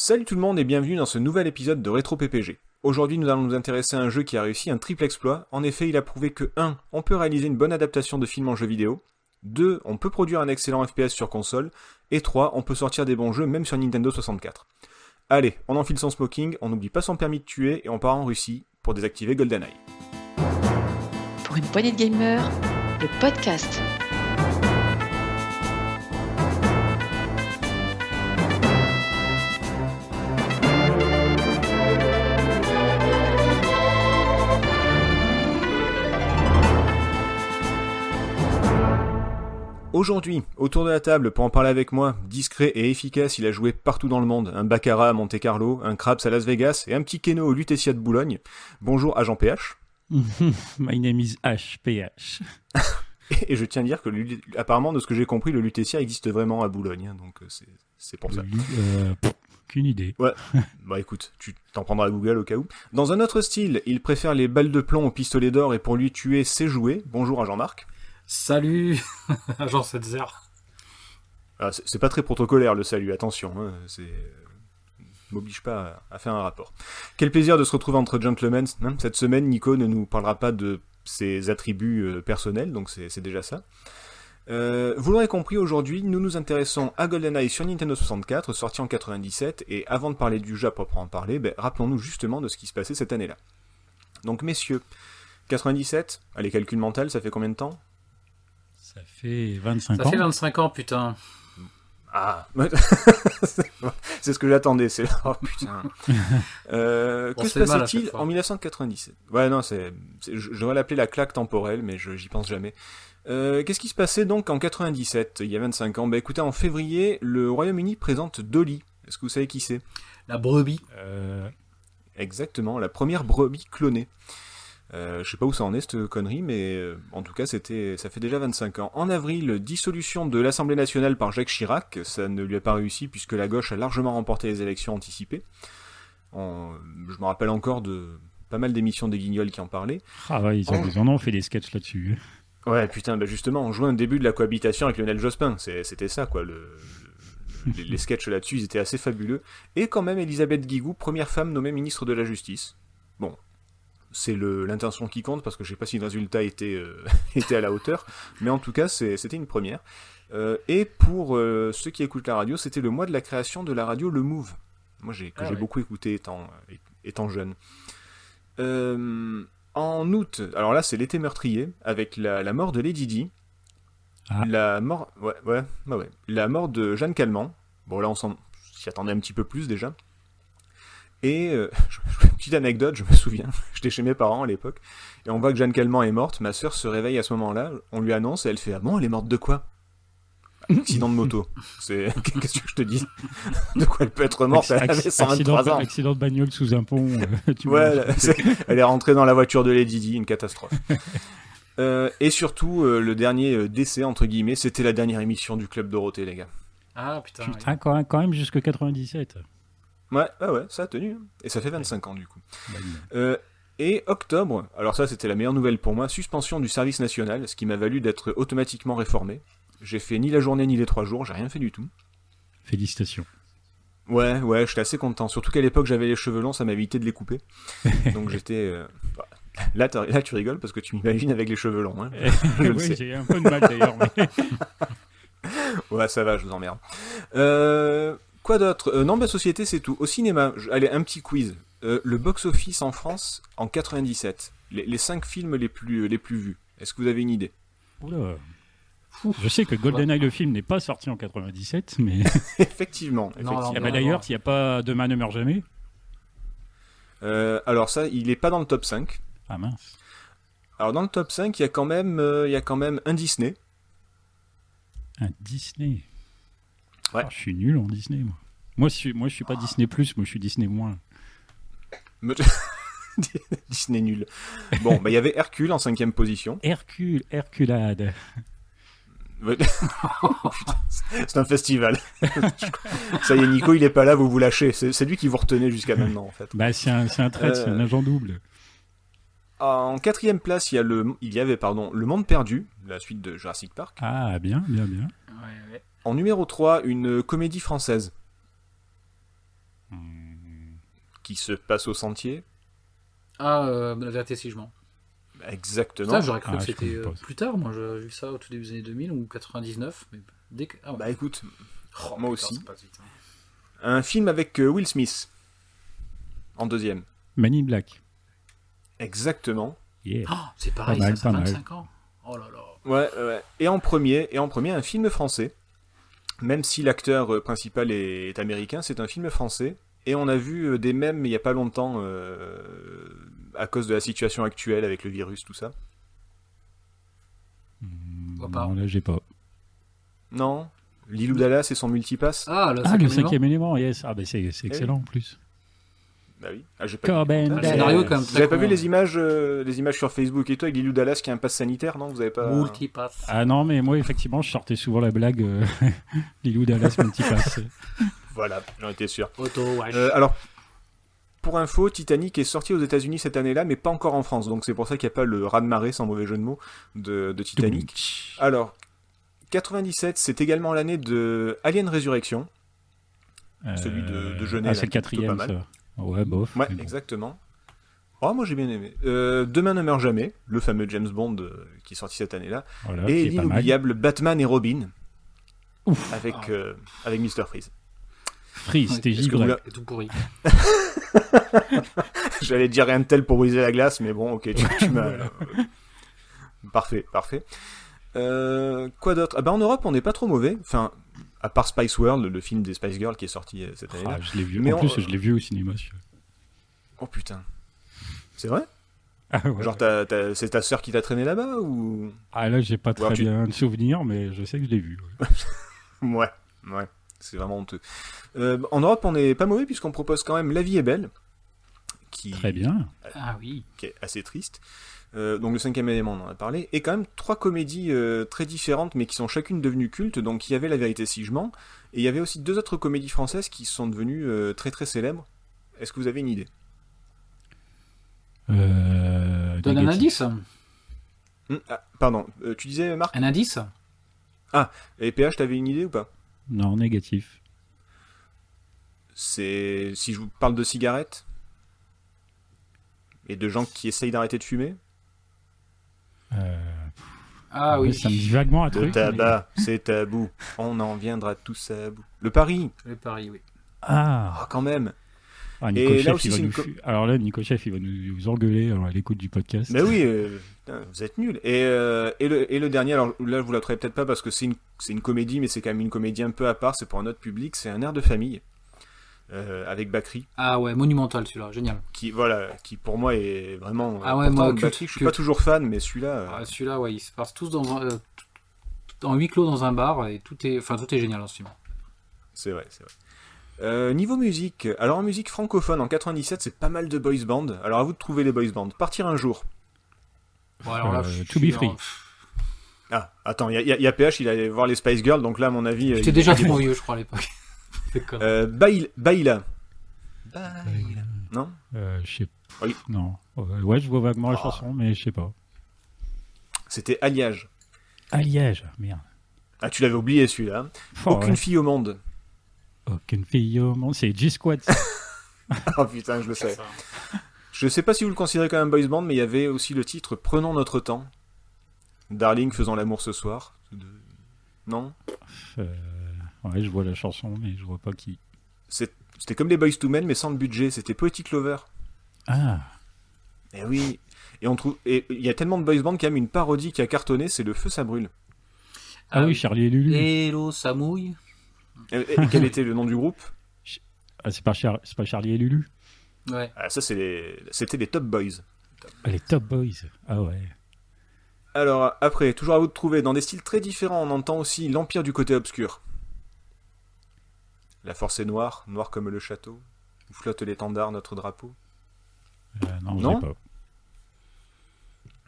Salut tout le monde et bienvenue dans ce nouvel épisode de Retro PPG. Aujourd'hui, nous allons nous intéresser à un jeu qui a réussi un triple exploit. En effet, il a prouvé que 1. On peut réaliser une bonne adaptation de film en jeu vidéo. 2. On peut produire un excellent FPS sur console. Et 3. On peut sortir des bons jeux même sur Nintendo 64. Allez, on enfile son smoking, on n'oublie pas son permis de tuer et on part en Russie pour désactiver GoldenEye. Pour une poignée de gamers, le podcast. Aujourd'hui, autour de la table pour en parler avec moi, discret et efficace, il a joué partout dans le monde, un Baccarat à Monte Carlo, un Craps à Las Vegas et un petit Keno au Lutetia de Boulogne. Bonjour agent PH. My name is HPH. et je tiens à dire que apparemment de ce que j'ai compris, le Lutetia existe vraiment à Boulogne, hein, donc euh, c'est pour ça. Euh, qu'une idée. Ouais. bah écoute, tu t'en prendras à Google au cas où. Dans un autre style, il préfère les balles de plomb au pistolet d'or et pour lui tuer, c'est jouer. Bonjour agent Marc. Salut, agent 7 ah, C'est pas très protocolaire le salut, attention. Hein, c'est m'oblige pas à, faire un rapport. Quel plaisir de se retrouver entre gentlemen. Hein. Cette semaine, Nico ne nous parlera pas de ses attributs euh, personnels, donc c'est déjà ça. Euh, vous l'aurez compris, aujourd'hui, nous nous intéressons à GoldenEye sur Nintendo 64, sorti en 97, et avant de parler du jeu à proprement parler, ben, rappelons-nous justement de ce qui se passait cette année-là. Donc messieurs, 97, allez, calcul mental, ça fait combien de temps? Ça fait 25 ans. Ça fait 25 ans, putain. Ah, c'est ce que j'attendais. C'est oh putain. Euh, que se passait-il en 1997 Ouais, non, c'est, je devrais l'appeler la claque temporelle, mais je j'y pense jamais. Euh, qu'est-ce qui se passait donc en 97, il y a 25 ans? Bah écoutez, en février, le Royaume-Uni présente Dolly. Est-ce que vous savez qui c'est? La brebis. Euh, exactement, la première brebis clonée. Euh, je sais pas où ça en est cette connerie, mais euh, en tout cas, c'était, ça fait déjà 25 ans. En avril, dissolution de l'Assemblée nationale par Jacques Chirac. Ça ne lui a pas réussi puisque la gauche a largement remporté les élections anticipées. je me rappelle encore de pas mal d'émissions des Guignols qui en parlaient. Ah ouais, ils, en... ont fait des sketchs là-dessus. Ouais, putain, bah justement, on jouait un début de la cohabitation avec Lionel Jospin. c'était ça, quoi. Le, les, les sketchs là-dessus, ils étaient assez fabuleux. Et quand même, Elisabeth Guigou, première femme nommée ministre de la Justice. Bon, c'est l'intention qui compte parce que je sais pas si le résultat était, euh, était à la hauteur, mais en tout cas c'était une première. Euh, et pour euh, ceux qui écoutent la radio, c'était le mois de la création de la radio Le Move. Moi que ah j'ai beaucoup écouté étant, étant jeune. en août, alors là c'est l'été meurtrier avec la, mort de Lady Di, ah. la mort, ouais, ouais, ouais, la mort de Jeanne Calment. Bon là on s'y attendait un petit peu plus déjà. Et euh, petite anecdote, je me souviens, j'étais chez mes parents à l'époque, et on voit que Jeanne Calment est morte, ma sœur se réveille à ce moment-là, on lui annonce, et elle fait Ah bon, elle est morte de quoi? Accident de moto. C'est qu'est-ce que je te dis? De quoi elle peut être morte Elle avait 123 ans. Accident de bagnole sous un pont. Euh, tu ouais, elle est rentrée dans la voiture de Lady Di, une catastrophe. euh, et surtout, euh, le dernier décès entre guillemets, c'était la dernière émission du club Dorothée, les gars. Ah putain. Putain, quand même, quand même jusque 97. Ouais, ouais, ça a tenu. Et ça fait 25 ans du coup. Euh, et octobre, alors ça c'était la meilleure nouvelle pour moi, suspension du service national, ce qui m'a valu d'être automatiquement réformé. J'ai fait ni la journée ni les trois jours, j'ai rien fait du tout. Félicitations. Ouais, ouais, j'étais assez content. Surtout qu'à l'époque j'avais les cheveux longs, ça m'évitait de les couper. Donc j'étais. Euh, bah, là, là, tu rigoles parce que tu m'imagines avec les cheveux longs. Hein. oui, j'ai un peu de mal d'ailleurs. Mais... ouais, ça va, je vous emmerde. Euh, Quoi d'autre? Euh, Non, bah société, c'est tout. Au cinéma, allez, un petit quiz. Euh, le box-office en France en 97. Les, les 5 films les plus, les plus vus. Est-ce que vous avez une idée? Oula. Je sais que GoldenEye le film n'est pas sorti en 97, mais. effectivement. effectivement. Eh ben, d'ailleurs, s'il n'y a pas Demain ne meurt jamais. Euh, alors, ça, il n'est pas dans le top 5. Ah mince. Alors, dans le top 5, il y a quand même, il y a quand même un Disney. Un Disney Ouais. Ah, je suis nul en Disney, moi. Moi, je suis, moi, je suis pas Disney Plus, moi, je suis Disney moins. Disney nul. Bon, bah, il y avait Hercule en cinquième position. Hercule, Herculade. c'est un festival. Ça y est, Nico, il est pas là, vous vous lâchez. C'est lui qui vous retenait jusqu'à maintenant, en fait. Bah, c'est un, un trait, c'est un euh, agent double. En quatrième place, il y, a le, il y avait pardon, Le Monde Perdu, la suite de Jurassic Park. Ah, bien, bien, bien. Ouais, ouais. En numéro 3, une comédie française. Hmm. qui se passe au sentier. Ah, euh, la vérité si je mens. Exactement. Ça, j'aurais cru Ah, que c'était euh, plus tard. Moi, j'ai vu ça au tout début des années 2000 ou 99. Mais dès que... ah, ouais. Bah écoute, Oh, moi putain, aussi. vite, hein. un film avec euh, Will Smith en deuxième. Man in Black. Exactement. Yeah. Oh, c'est pareil, Pas mal, ça, ça mal. 25 ans. Oh là là. Ouais, ouais. Et en premier, et en premier, un film français. Même si l'acteur euh, principal est, est américain, c'est un film français. Et on a vu euh, des mèmes il y a pas longtemps euh, à cause de la situation actuelle avec le virus, tout ça. Hmm, pas. Non, là, j'ai pas. Non Lilou Dallas et son multipass Ah, le Ah, cinquième le cinquième élément, yes. Ah, bah c'est c'est excellent en plus. Bah oui. Ah, j'ai pas vu. Corbin Le scénario, quand même, Vous avez pas vu les images, euh, les images sur Facebook et toi avec Lilou Dallas qui a un pass sanitaire, non? Vous avez pas Multipass. Ah non, mais moi, effectivement, je sortais souvent la blague euh, Lilou Dallas Multipass. Voilà, j'en étais sûr. Auto, wesh. Euh, alors, pour info, Titanic est sorti aux États-Unis cette année-là, mais pas encore en France. Donc c'est pour ça qu'il n'y a pas le raz-de-marée, sans mauvais jeu de mots, de, de Titanic. Alors, 97, c'est également l'année de Alien Résurrection. Celui de- de Genet, Ah, c'est le quatrième, pas mal. ça. Ouais, bof. Ouais, bon. exactement. Oh, moi j'ai bien aimé. Euh, Demain ne meurt jamais, le fameux James Bond euh, qui est sorti cette année-là. Voilà, et l'inoubliable Batman et Robin, Ouf, avec, Ah. euh, avec Mr. Freeze. Freeze, Ouais, c'était la- C'est tout pourri. J'allais dire rien de tel pour briser la glace, mais bon, ok, tu, tu m'as. Parfait, parfait. Euh, quoi d'autre? Ah bah En Europe, on n'est pas trop mauvais. Enfin, à part Spice World, le film des Spice Girls qui est sorti euh, cette année-là. Ah, je l'ai vu. Mais en plus, je l'ai vu au cinéma. Oh putain. C'est vrai? Ah, ouais. Genre, c'est ta sœur qui t'a traîné là-bas ou? Ah, là, j'ai pas très tu- bien de souvenirs, mais je sais que je l'ai vu. ouais. Ouais, ouais. C'est vraiment honteux. Euh, en Europe, on n'est pas mauvais puisqu'on propose quand même La vie est belle. Qui, Très bien. Ah oui. qui est assez triste. Euh, donc le cinquième élément, on en a parlé. Et quand même trois comédies euh, très différentes, mais qui sont chacune devenues cultes. Donc il y avait La vérité si je mens, et il y avait aussi deux autres comédies françaises qui sont devenues euh, très très célèbres. Est-ce que vous avez une idée? Euh, Donne un indice. Hum, ah, Pardon, euh, tu disais Marc? Un indice Et PH, t'avais une idée ou pas? Non, négatif. C'est si je vous parle de cigarettes? Et de gens qui essayent d'arrêter de fumer, Euh, Ah ouais, oui. Ça me dit vaguement un le truc. tabac, c'est tabou. On en viendra tous à bout. Le pari, Le pari, oui. Ah, ah, quand même. ah Et là aussi, il va c'est une nous co- fu- Alors là, Nico Chef, il va nous, nous engueuler alors, à l'écoute du podcast. Mais oui, euh, putain, vous êtes nuls. Et, euh, et, le, et le dernier, alors là, je vous la peut-être pas parce que c'est une, c'est une comédie, mais c'est quand même une comédie un peu à part, c'est pour un autre public, c'est un air de famille. Euh, avec Bakri, Ah ouais, monumental celui-là, génial. qui voilà, qui pour moi est vraiment. Ah ouais, moi, culte, Bakri, je suis culte. pas toujours fan, mais celui-là. euh, Ah, celui-là, ouais, ils se passent tous dans un, euh, en huis clos dans un bar et tout est, enfin tout est génial en ce film. C'est vrai, c'est vrai. Euh, niveau musique, alors en musique francophone, en 97, c'est pas mal de boys band. Alors à vous de trouver les boys band. Partir un jour. Bon alors là, Euh, To Be en- Free. Ah, attends, il y, a- il y a PH, il allait voir les Spice Girls, donc là, à mon avis. J'étais déjà trop vieux, je crois à l'époque. Euh, Bail- Baila. Non Euh, je sais Oui. Non. Euh, Ouais, je vois vaguement la Ah. chanson, mais je sais pas. C'était Alliage. Ah, Liège, merde. Ah, tu l'avais oublié celui-là. Oh, Aucune ouais. fille au monde. Aucune fille au monde. C'est G-Squad. oh putain, je le sais. Je sais pas si vous le considérez comme un boys band, mais il y avait aussi le titre Prenons notre temps. Darling faisant l'amour ce soir. Non Euh, ouais, je vois la chanson, mais je vois pas qui. C'est- C'était comme les Boys to Men, mais sans le budget. C'était Poetic Lover. Ah, Et oui. Et on trouve. Et il y a tellement de boys band qu'il y a même une parodie qui a cartonné, c'est Le Feu ça brûle. ah, oui, Charlie et Lulu. Hello, ça mouille. Et, et quel était le nom du groupe? Ah, c'est pas, Char- c'est pas Charlie et Lulu? Ouais. ah, Ça, c'est les... c'était les Top Boys. Ah, Les Top Boys. Ah ouais. Alors, après, toujours à vous de trouver. Dans des styles très différents, on entend aussi l'Empire du côté obscur. La force est noire, noire comme le château. Où flotte l'étendard, notre drapeau. Euh, non, je Non sais pas.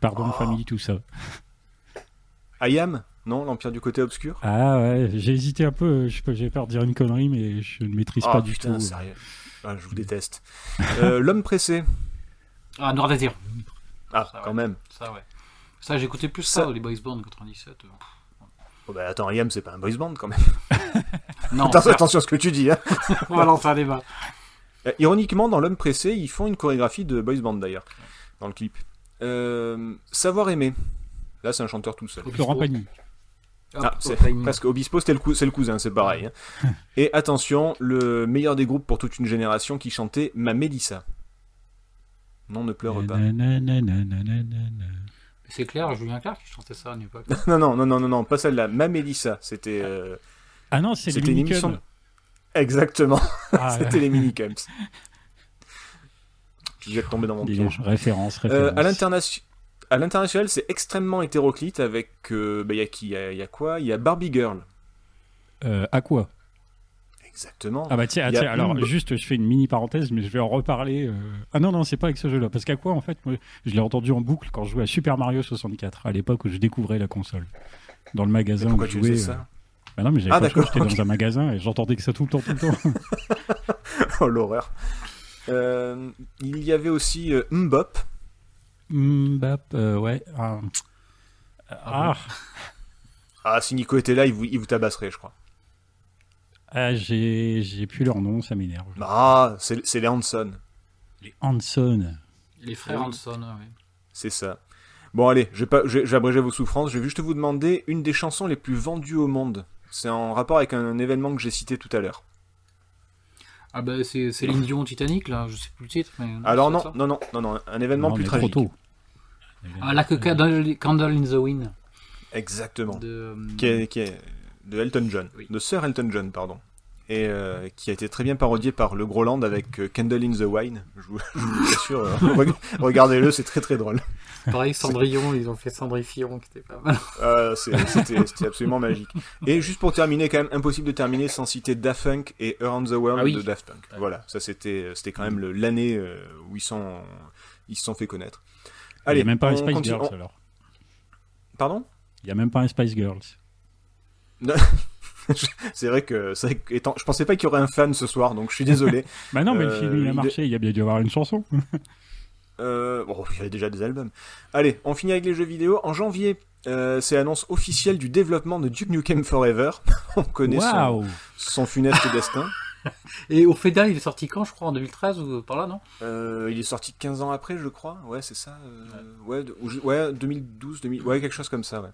Pardon, Oh. famille, tout ça. Ayam Non, l'Empire du côté obscur Ah ouais, j'ai hésité un peu. J'ai peur de dire une connerie, mais je ne maîtrise Ah, pas du putain, tout. sérieux. Ah, je vous déteste. Euh, L'homme pressé. Ah, Noir Désir. Ah, Ça, quand ouais. même. Ça, ouais. Ça, j'écoutais plus Ça- ça, les Boys Band 97. Oh, bah, attends, Ayam, c'est pas un boys band quand même. Non, Attention, à ce que tu dis. Hein. on va lancer un débat. Euh, ironiquement, dans L'homme pressé, ils font une chorégraphie de boys band d'ailleurs, dans le clip. Euh, savoir aimer. Là, c'est un chanteur tout seul. Florent Pagny. Ah, oh, c'est presque Obispo, c'était le, cou- c'est le cousin, c'est pareil. hein. Et attention, le meilleur des groupes pour toute une génération qui chantait Ma Mélissa. Non, ne pleure pas. C'est clair, Julien Clerc qui chantait ça à une époque. Non, non, non, non, non, non, pas celle-là. Ma Mélissa, c'était euh, Ah non, c'est les C'était une minicums. émission- exactement. Ah, c'était les minicums. Je vais tomber dans mon piège. références, Euh, références. à l'interna- à l'international, c'est extrêmement hétéroclite avec. euh, bah, Il y a qui Il y y, a quoi? Il y a Barbie Girl. Euh, à quoi? Exactement. Ah bah tiens, alors une- juste je fais une mini parenthèse, mais je vais en reparler. euh. Ah non, non, c'est pas avec ce jeu-là. Parce qu'à quoi, en fait, moi, je l'ai entendu en boucle quand je jouais à Super Mario 64, à l'époque où je découvrais la console. Dans le magasin Pourquoi où je tu jouais. faisais euh, ça Bah non, mais j'avais Ah, pas j'étais dans un magasin et j'entendais que ça tout le temps, tout le temps. Oh l'horreur. Euh, il y avait aussi euh, Mbop. Euh, ouais. Ah. Ah, Ah, si Nico était là, il vous, il vous tabasserait, je crois. Ah, j'ai j'ai plus leur nom, ça m'énerve. Ah, c'est c'est les Hanson. Les Hanson. Les frères Oui. Hanson, oui. C'est ça. Bon, allez, je vais pas, je vais- je vais abréger vos souffrances. Je vais juste vous demander une des chansons les plus vendues au monde. C'est en rapport avec un événement que j'ai cité tout à l'heure. Ah bah c'est Céline Dion Titanic là, je sais plus le titre. Mais Alors c'est non, non, non, non, non, un événement Non, plus tragique. trop tôt. Ah là que Candle, Candle in the Wind Exactement. de. euh, Qui est, qui est de Elton John, Oui. de Sir Elton John, pardon. Et euh, qui a été très bien parodié par le Groland avec euh, Candle in the Wine. Je vous, je vous assure, euh, reg- regardez-le, c'est très très drôle. Pareil Cendrillon, ils ont fait Cendrillon qui était pas mal. Euh, C'était absolument magique. Et juste pour terminer, quand même impossible de terminer sans citer Daft Punk et Around the World Ah oui. de Daft Punk. Voilà, ça c'était c'était quand même l'année où ils sont ils se sont fait connaître. Il n'y a même pas un Spice continue- Girls on- alors. Pardon? Il n'y a même pas un Spice Girls. C'est vrai que c'est vrai que étant, je pensais pas qu'il y aurait un fan ce soir, donc je suis désolé. Bah non, mais le Euh, film il a marché, il y a bien dû y avoir une chanson. Euh, bon, il y avait déjà des albums. Allez, on finit avec les jeux vidéo. En janvier, euh, c'est l'annonce officielle du développement de Duke Nukem Forever. on connaît son, Waouh son funeste destin. Et au Fédal, il est sorti quand je crois en 2013 ou par là non? Euh, il est sorti 15 ans après, je crois. Ouais, c'est ça. euh, ouais, de- ou je- ouais, 2012, 2000, ouais, quelque chose comme ça. Ouais.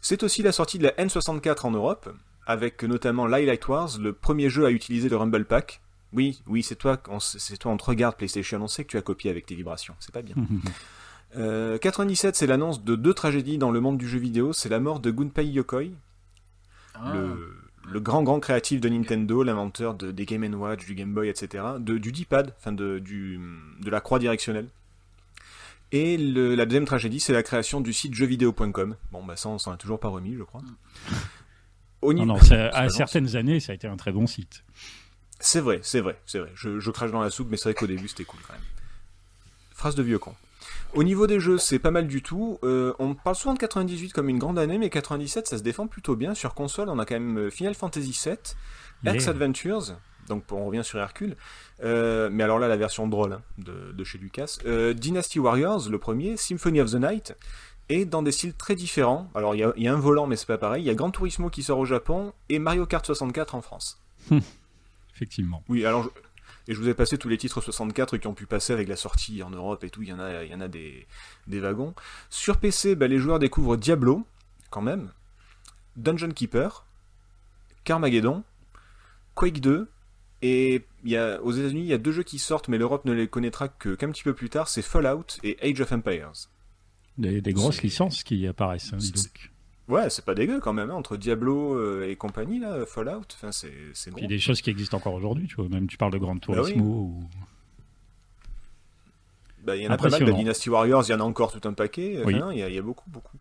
C'est aussi la sortie de la N64 en Europe, avec notamment Light Wars, le premier jeu à utiliser le Rumble Pack. Oui, oui, c'est toi, c'est toi, on te regarde PlayStation, on sait que tu as copié avec tes vibrations, c'est pas bien. Euh, 97, c'est l'annonce de deux tragédies dans le monde du jeu vidéo. C'est la mort de Gunpei Yokoi, Ah. le, le grand grand créatif de Nintendo, l'inventeur de, des Game Watch, du Game Boy, etc., de, du D-pad, enfin de, du, de la croix directionnelle. Et le- la deuxième tragédie, c'est la création du site jeuxvideo.com. Bon, bah ça, on s'en a toujours pas remis, je crois. Au Non, niveau- non, ça- à certaines années, ça a été un très bon site. C'est vrai, c'est vrai, c'est vrai. Je, je crache dans la soupe, mais c'est vrai qu'au début, c'était cool quand même. Phrase de vieux con. Au niveau des jeux, c'est pas mal du tout. Euh, on parle souvent de 98 comme une grande année, mais 97, ça se défend plutôt bien. Sur console, on a quand même euh, Final Fantasy VII, X Yeah. Adventures, donc on revient sur Hercule. Euh, mais alors là, la version drôle hein, de, de chez Lucas. Euh, Dynasty Warriors, le premier, Symphony of the Night, et dans des styles très différents. Alors il y a, il y a un volant, mais c'est pas pareil. Il y a Gran Turismo qui sort au Japon, et Mario Kart 64 en France. Effectivement. Oui, alors je... et je vous ai passé tous les titres 64 qui ont pu passer avec la sortie en Europe et tout. Il y en a, il y en a des, des wagons. Sur PC, bah, les joueurs découvrent Diablo, quand même, Dungeon Keeper, Carmageddon, Quake 2. Et y a, aux États-Unis, il y a deux jeux qui sortent, mais l'Europe ne les connaîtra que qu'un petit peu plus tard. C'est Fallout et Age of Empires. Des, des grosses licences qui apparaissent. hein, donc. Ouais, c'est pas dégueu quand même, hein, entre Diablo euh, et compagnie, là, Fallout. Enfin, c'est Puis bon. des choses qui existent encore aujourd'hui, tu vois. Même tu parles de Gran Bah Turismo ou... Bah, il y en a pas mal de Impressionnant. Dynasty Warriors, il y en a encore tout un paquet. Oui. non, il, y y a beaucoup, beaucoup.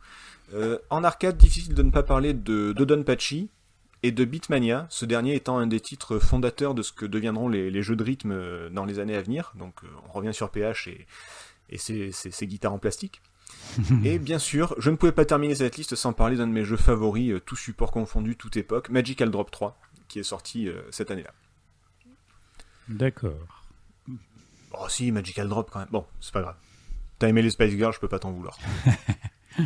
Euh, en arcade, difficile de ne pas parler de Dodonpachi et de Beatmania, ce dernier étant un des titres fondateurs de ce que deviendront les, les jeux de rythme euh, dans les années à venir. Donc euh, on revient sur PH et, et ses, ses- ses guitares en plastique. et bien sûr, je ne pouvais pas terminer cette liste sans parler d'un de mes jeux favoris, euh, tout support confondu, toute époque, Magical Drop 3, qui est sorti euh, cette année-là. D'accord. Oh si, Magical Drop quand même. Bon, c'est pas grave. T'as aimé les Spice Girls, je peux pas t'en vouloir.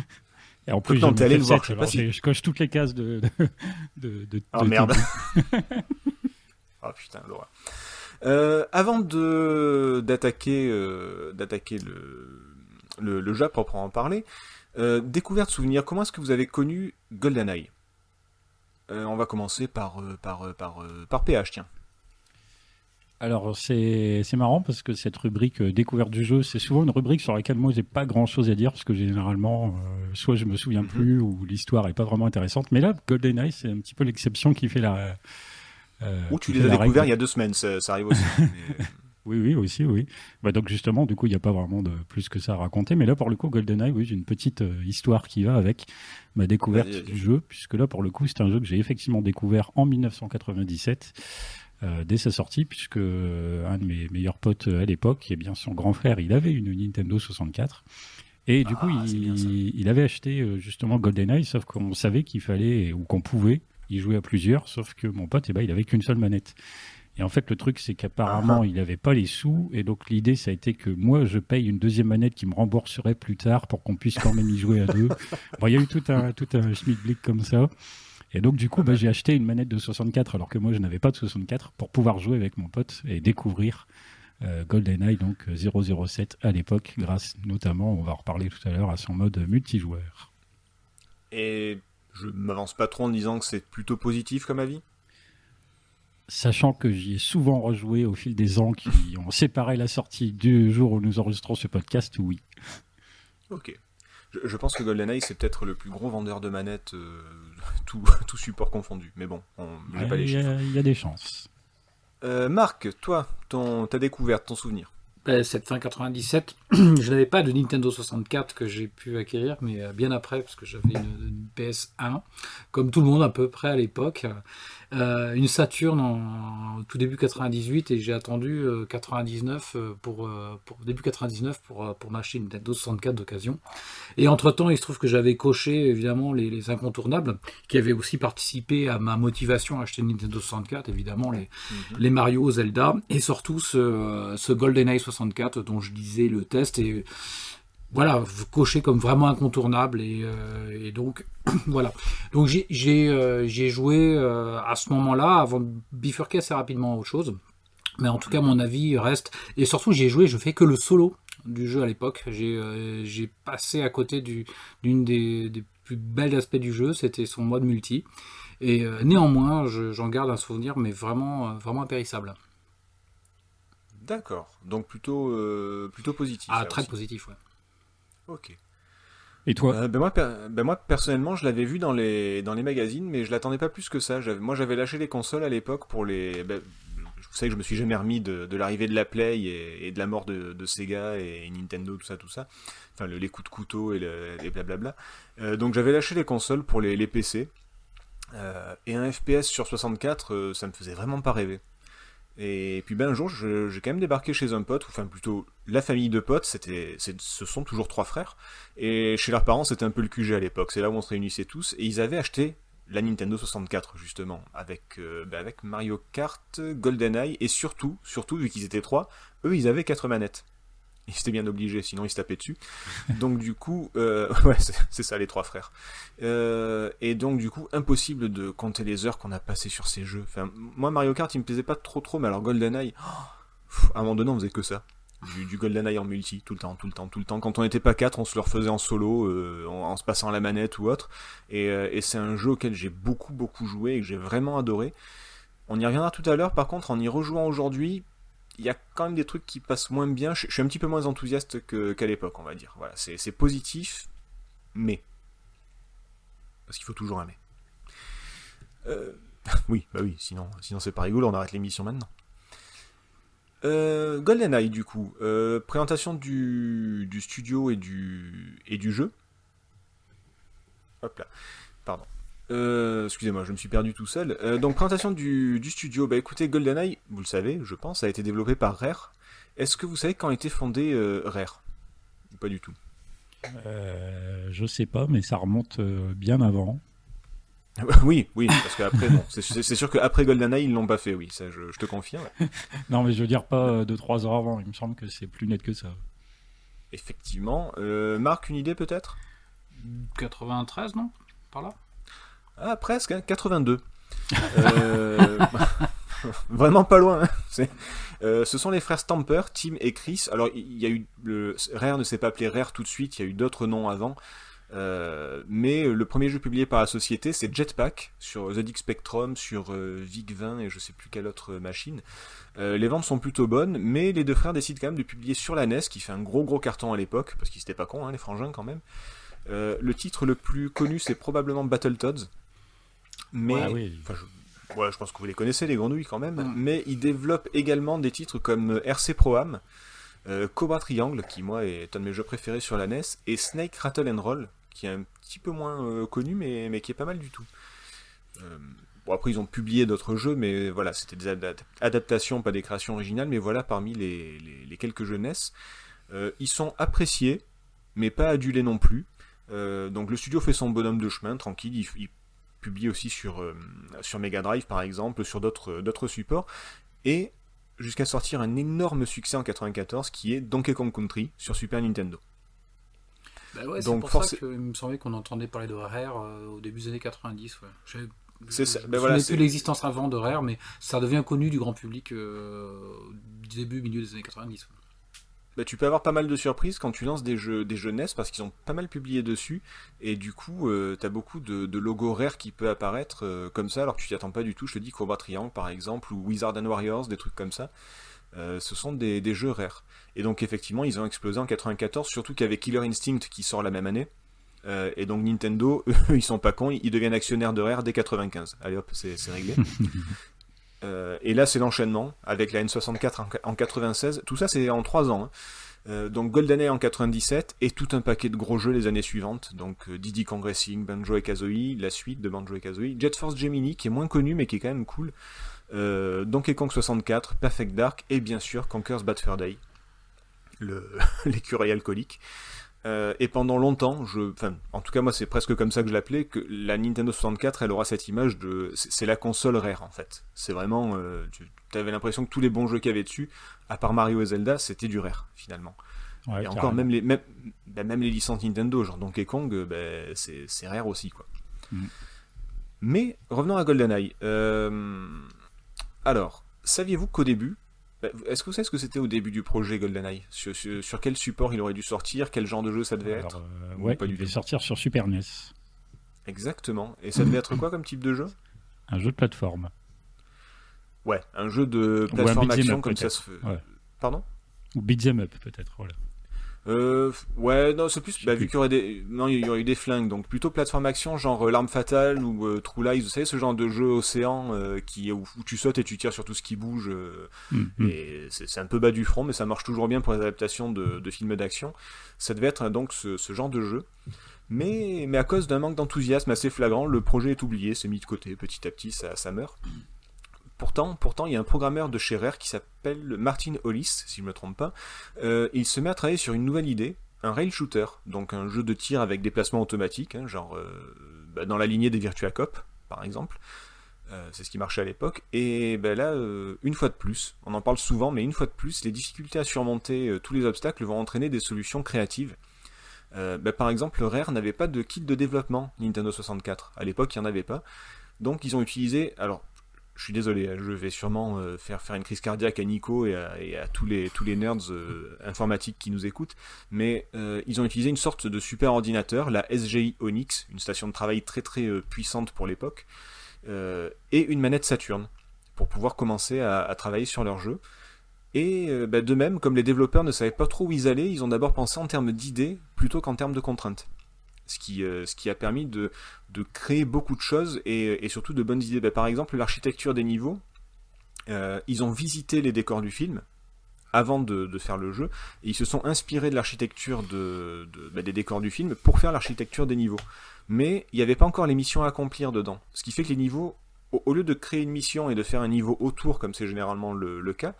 Et en plus, t'es allé le voir, FF7, je si- coche toutes les cases de... de, de merde. Ah putain, Laura. Euh, avant de d'attaquer euh, d'attaquer le, le, le jeu à proprement parler, euh, découverte souvenir. Comment est-ce que vous avez connu GoldenEye? Euh, On va commencer par par par euh, par PH, tiens. Alors c'est marrant parce que cette rubrique euh, découverte du jeu, c'est souvent une rubrique sur laquelle moi j'ai pas grand chose à dire parce que généralement euh, soit je me souviens Mhm. plus ou l'histoire est pas vraiment intéressante. Mais là, GoldenEye c'est un petit peu l'exception qui fait la. euh, Ou tu les as découverts il y a deux semaines, ça, ça arrive aussi. Mais, Oui, oui, aussi, oui. Bah, donc justement, du coup, il n'y a pas vraiment de plus que ça à raconter. Mais là, pour le coup, GoldenEye, oui, j'ai une petite histoire qui va avec ma découverte du jeu, puisque là, pour le coup, c'est un jeu que j'ai effectivement découvert en 1997, euh, dès sa sortie, puisque euh, un de mes meilleurs potes euh, à l'époque, eh bien son grand frère, il avait une Nintendo 64. Et du Ah, coup, ça. il, il avait acheté justement GoldenEye, sauf qu'on savait qu'il fallait, ou qu'on pouvait y jouer à plusieurs, sauf que mon pote, eh ben, il avait qu'une seule manette. Et en fait, le truc, c'est qu'apparemment, Ah. il n'avait pas les sous. Et donc, l'idée, ça a été que moi, je paye une deuxième manette qui me rembourserait plus tard pour qu'on puisse quand même y jouer à deux. Bon, il y a eu tout un, tout un schmilblick comme ça. Et donc, du coup, bah, j'ai acheté une manette de 64 alors que moi, je n'avais pas de 64 pour pouvoir jouer avec mon pote et découvrir euh, GoldenEye, donc euh, 007 à l'époque, grâce notamment, on va en reparler tout à l'heure, à son mode multijoueur. et je m'avance pas trop en disant que c'est plutôt positif comme avis? Sachant que j'y ai souvent rejoué au fil des ans qui ont séparé la sortie du jour où nous enregistrons ce podcast, oui. Ok. Je, je pense que GoldenEye c'est peut-être le plus gros vendeur de manettes, euh, tout, tout support confondu. Mais bon, pas les Il y, chiffres. a- il y a des chances. Euh, Marc, toi, ton, ta découverte, ton souvenir. Ben, cette fin 97, je n'avais pas de Nintendo 64 que j'ai pu acquérir, mais euh, bien après, parce que j'avais une, une PS1, comme tout le monde à peu près à l'époque. Euh, une Saturn en, en tout début 98, et j'ai attendu euh, 99 euh, pour, euh, pour début 99 pour, pour m'acheter une Nintendo 64 d'occasion. Et entre-temps, il se trouve que j'avais coché évidemment les, les incontournables, qui avaient aussi participé à ma motivation à acheter une Nintendo 64, évidemment les, les Mario, Zelda, et surtout ce, ce GoldenEye 64 dont je disais le test, et voilà, coché comme vraiment incontournable, et, euh, donc voilà. Donc j'ai euh, joué euh, à ce moment-là, avant de bifurquer assez rapidement à autre chose. Mais en tout cas, mon avis reste. Et surtout, j'ai joué, je fais que le solo du jeu à l'époque. J'ai passé à côté du- d'une des, plus belles aspects du jeu, c'était son mode multi. Et néanmoins, je- j'en garde un souvenir, mais vraiment, vraiment impérissable. D'accord. Donc plutôt, euh, plutôt positif. Ah, très aussi. positif, ouais. Ok. Et toi Euh, ben, moi, per- ben moi, personnellement, je l'avais vu dans les, dans les magazines, mais je l'attendais pas plus que ça. Moi, j'avais lâché les consoles à l'époque pour les. Ben, vous savez que je me suis jamais remis de, de l'arrivée de la Play et, et de la mort de, de Sega et Nintendo, tout ça, tout ça. Enfin, le- les coups de couteau et, le, et blablabla. Euh, donc, j'avais lâché les consoles pour les, les PC. Euh, et un FPS sur 64, euh, ça me faisait vraiment pas rêver. Et puis ben un jour, j'ai quand même débarqué chez un pote, ou enfin plutôt la famille de potes, c'était, ce sont toujours trois frères, et chez leurs parents c'était un peu le QG à l'époque, c'est là où on se réunissait tous, et ils avaient acheté la Nintendo 64 justement, avec, euh, ben, avec Mario Kart, GoldenEye, et surtout, surtout vu qu'ils étaient trois, eux ils avaient quatre manettes. Ils étaient bien obligés, sinon ils se tapaient dessus. Donc du coup, euh, ouais, c'est ça les trois frères. Euh, et donc du coup, impossible de compter les heures qu'on a passées sur ces jeux. Moi Mario Kart, il me plaisait pas trop trop, mais alors GoldenEye, oh, pff, à un moment donné, on faisait que ça. Du, du GoldenEye en multi, tout le temps, tout le temps, tout le temps. Quand on n'était pas quatre, on se le refaisait en solo, euh, en, se passant la manette ou autre. Et, et c'est un jeu auquel j'ai beaucoup beaucoup joué et que j'ai vraiment adoré. On y reviendra tout à l'heure. Par contre, en y rejouant aujourd'hui, il y a quand même des trucs qui passent moins bien. Je, suis un petit peu moins enthousiaste qu'à l'époque, on va dire. Voilà, c'est positif, mais parce qu'il faut toujours aimer. Euh, oui, bah oui, sinon, sinon c'est pas rigolo, on arrête l'émission maintenant. Euh, GoldenEye, du coup, euh, présentation du, du studio et du, et du jeu. Hop là, pardon. Euh, Excusez-moi, je me suis perdu tout seul. Euh, donc, présentation du, du studio. Bah écoutez, GoldenEye, vous le savez, je pense, a été développé par Rare. Est-ce que vous savez quand a été fondé euh, Rare? Pas du tout? Euh, Je sais pas, mais ça remonte euh, bien avant. oui, oui, parce qu'après, bon, c'est- sûr qu'après GoldenEye, ils l'ont pas fait, oui, ça je, je te confirme. Non, mais je veux dire pas 2-3 heures avant. Il me semble que c'est plus net que ça. Effectivement. Euh, Marc, une idée peut-être? 93, non? Par là? Ah, presque, hein, 82. Euh, vraiment pas loin. Hein. Euh, ce sont les frères Stamper, Tim et Chris. Alors, il y a eu Rare ne s'est pas appelé Rare tout de suite. Il y a eu d'autres noms avant. Euh, mais le premier jeu publié par la société, c'est Jetpack sur ZX Spectrum, sur VIC-20 et je sais plus quelle autre machine. les ventes sont plutôt bonnes, mais les deux frères décident quand même de publier sur la NES, qui fait un gros gros carton à l'époque, parce qu'ils étaient pas cons, hein, les frangins quand même. le titre le plus connu, c'est probablement Battletoads. Mais, ah oui. je, je pense que vous les connaissez, les grenouilles quand même. Mais ils développent également des titres comme RC Pro-Am, euh, Cobra Triangle, qui moi est un de mes jeux préférés sur la NES, et Snake Rattle and Roll, qui est un petit peu moins euh, connu, mais, mais qui est pas mal du tout. Euh, bon, après, ils ont publié d'autres jeux, mais voilà, c'était des adaptations, pas des créations originales, mais voilà, parmi les, les, quelques jeux NES. ils sont appréciés, mais pas adulés non plus. donc le studio fait son bonhomme de chemin, tranquille, il, publié aussi sur, euh, sur Mega Drive par exemple, sur d'autres, d'autres supports, et jusqu'à sortir un énorme succès en 94 qui est Donkey Kong Country sur Super Nintendo. Bah ouais, c'est pour ça qu'il me semblait qu'on entendait parler de Rare euh, au début des années 90. Ouais. Je, ça. Ben voilà, plus l'existence avant de Rare, mais ça devient connu du grand public euh, début, milieu des années 90. Bah, tu peux avoir pas mal de surprises quand tu lances des jeux, des jeux parce qu'ils ont pas mal publié dessus et du coup euh, tu as beaucoup de, logos rares qui peuvent apparaître euh, comme ça alors que tu t'y attends pas du tout. Je te dis Cobra Triangle par exemple ou Wizard and Warriors, des trucs comme ça. Euh, ce sont des, jeux rares. Et donc effectivement ils ont explosé en 94, surtout qu'avec Killer Instinct qui sort la même année. et donc Nintendo, ils sont pas cons, ils deviennent actionnaires de Rare dès 95. Allez hop, c'est réglé. Euh, et là, c'est l'enchaînement avec la N64 en, 96. Tout ça, c'est en 3 ans. Hein. Euh, donc en 97 et tout un paquet de gros jeux les années suivantes. Donc euh, Diddy Kong Racing, Banjo et Kazooie, la suite de Banjo et Kazooie, Jet Force Gemini qui est moins connu mais qui est quand même cool. Donkey Kong 64, Perfect Dark et bien sûr Conker's Bad Fur Day, l'écureuil alcoolique. Euh, et pendant longtemps, je, enfin, en tout cas moi c'est presque comme ça que je l'appelais, que la Nintendo 64 elle aura cette image de, c'est la console rare en fait. C'est vraiment, euh, tu avais l'impression que tous les bons jeux qu'il y avait dessus, à part Mario et Zelda, c'était du rare finalement. et encore même les, même, ben, même les licences Nintendo, genre Donkey Kong, ben, c'est rare aussi quoi. Mm. Mais revenons à GoldenEye. Euh, alors, saviez-vous qu'au début, bah, est-ce que vous savez ce que c'était au début du projet GoldenEye? Sur, sur, quel support il aurait dû sortir? Quel genre de jeu ça devait être? euh, Ouais, il devait sortir sur Super NES. Exactement. Et ça devait être quoi comme type de jeu? Un jeu de plateforme. Ouais, un jeu de plateforme action comme ça se fait. Pardon? Ou beat'em up peut-être, voilà. Euh, ouais, non, c'est plus, bah, vu qu'il y aurait des, non, il y aurait eu des flingues, donc plutôt plateforme action, genre euh, l'arme fatale ou euh, True Lies, vous savez, ce genre de jeu océan euh, qui, où, tu sautes et tu tires sur tout ce qui bouge, mm, mm. et c'est un peu bas du front, mais ça marche toujours bien pour les adaptations de, de films d'action. Ça devait être donc ce, ce, genre de jeu. Mais, mais à cause d'un manque d'enthousiasme assez flagrant, le projet est oublié, c'est mis de côté, petit à petit, ça, ça meurt. Pourtant, il y a un programmeur de chez Rare qui s'appelle Martin Hollis, si je ne me trompe pas. Euh, il se met à travailler sur une nouvelle idée, un rail shooter, donc un jeu de tir avec déplacement automatique, hein, genre euh, bah, dans la lignée des Virtua Cop, par exemple. Euh, c'est ce qui marchait à l'époque. Et ben là, une fois de plus, on en parle souvent, mais une fois de plus, les difficultés à surmonter tous les obstacles vont entraîner des solutions créatives. Ben, par exemple, Rare n'avait pas de kit de développement Nintendo 64. À l'époque, il n'y en avait pas. Donc ils ont utilisé, alors je suis désolé, hein, je vais sûrement euh, faire, faire une crise cardiaque à Nico et à, tous, les, tous les nerds euh, informatiques qui nous écoutent, mais euh, ils ont utilisé une sorte de super ordinateur, la SGI Onyx, une station de travail très très puissante pour l'époque, et une manette Saturn, pour pouvoir commencer à, travailler sur leur jeu. Et bah, de même, comme les développeurs ne savaient pas trop où ils allaient, ils ont d'abord pensé en termes d'idées plutôt qu'en termes de contraintes ce qui, euh, ce qui a permis de, créer beaucoup de choses et, surtout de bonnes idées. Bah, par exemple, l'architecture des niveaux, euh, ils ont visité les décors du film avant de, faire le jeu, et ils se sont inspirés de l'architecture bah, des décors du film pour faire l'architecture des niveaux. Mais il n'y avait pas encore les missions à accomplir dedans. Ce qui fait que les niveaux, au, lieu de créer une mission et de faire un niveau autour, comme c'est généralement le, le cas,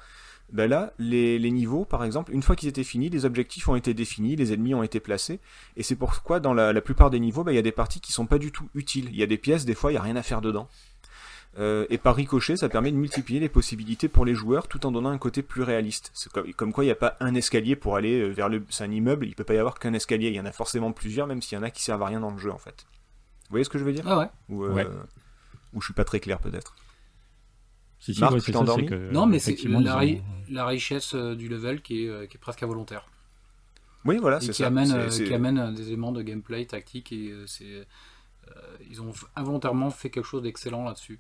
ben là, les, niveaux, par exemple, une fois qu'ils étaient finis, les objectifs ont été définis, les ennemis ont été placés, et c'est pourquoi dans la, plupart des niveaux, ben, il y a des parties qui sont pas du tout utiles. Il y a des pièces, des fois, il y a rien à faire dedans. Euh, et par ricochet, ça permet de multiplier les possibilités pour les joueurs tout en donnant un côté plus réaliste. C'est comme, quoi il n'y a pas un escalier pour aller euh, vers le. C'est un immeuble, il peut pas y avoir qu'un escalier, il y en a forcément plusieurs, même s'il y en a qui servent à rien dans le jeu en fait. Vous voyez ce que je veux dire? Ah ouais. Ou, euh, ou je suis pas très clair peut-être. Si, si, Marc, ouais, tu ça, que, Non, mais c'est la, ri- ont- la richesse euh, du level qui est, euh, qui est presque involontaire. Oui, voilà, et c'est qui ça. amène, euh, qui amène des éléments de gameplay tactique et c'est ils ont involontairement fait quelque chose d'excellent là-dessus.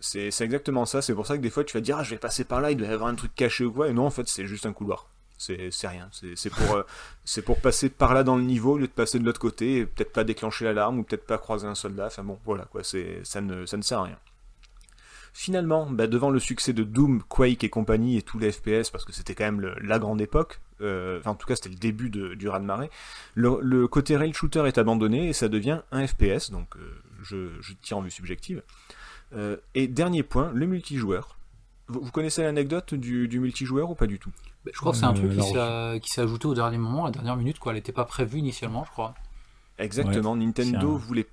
C'est exactement ça, c'est pour ça que des fois tu vas te dire ah, je vais passer par là, il doit y avoir un truc caché ou quoi, et non en fait c'est juste un couloir. C'est rien, c'est pour, euh, c'est pour passer par là dans le niveau au lieu de passer de l'autre côté et peut-être pas déclencher l'alarme ou peut-être pas croiser un soldat, enfin bon voilà quoi, c'est ça ne, ça ne sert à rien. Finalement, bah, devant le succès de Doom, Quake et compagnie et tous les FPS, parce que c'était quand même le- la grande époque, euh, enfin en tout cas c'était le début de- du raz-de-marée, le, le côté rail shooter est abandonné et ça devient un FPS, donc euh, je, je tire en vue subjective. Euh, et dernier point, le multijoueur. Vous, vous connaissez l'anecdote du, du multijoueur ou pas du tout? Ben, je crois que c'est un truc qui s'est qui s'est ajouté au dernier moment, à la dernière minute. Quoi. Elle n'était pas prévue initialement, je crois. Exactement, Nintendo un- voulait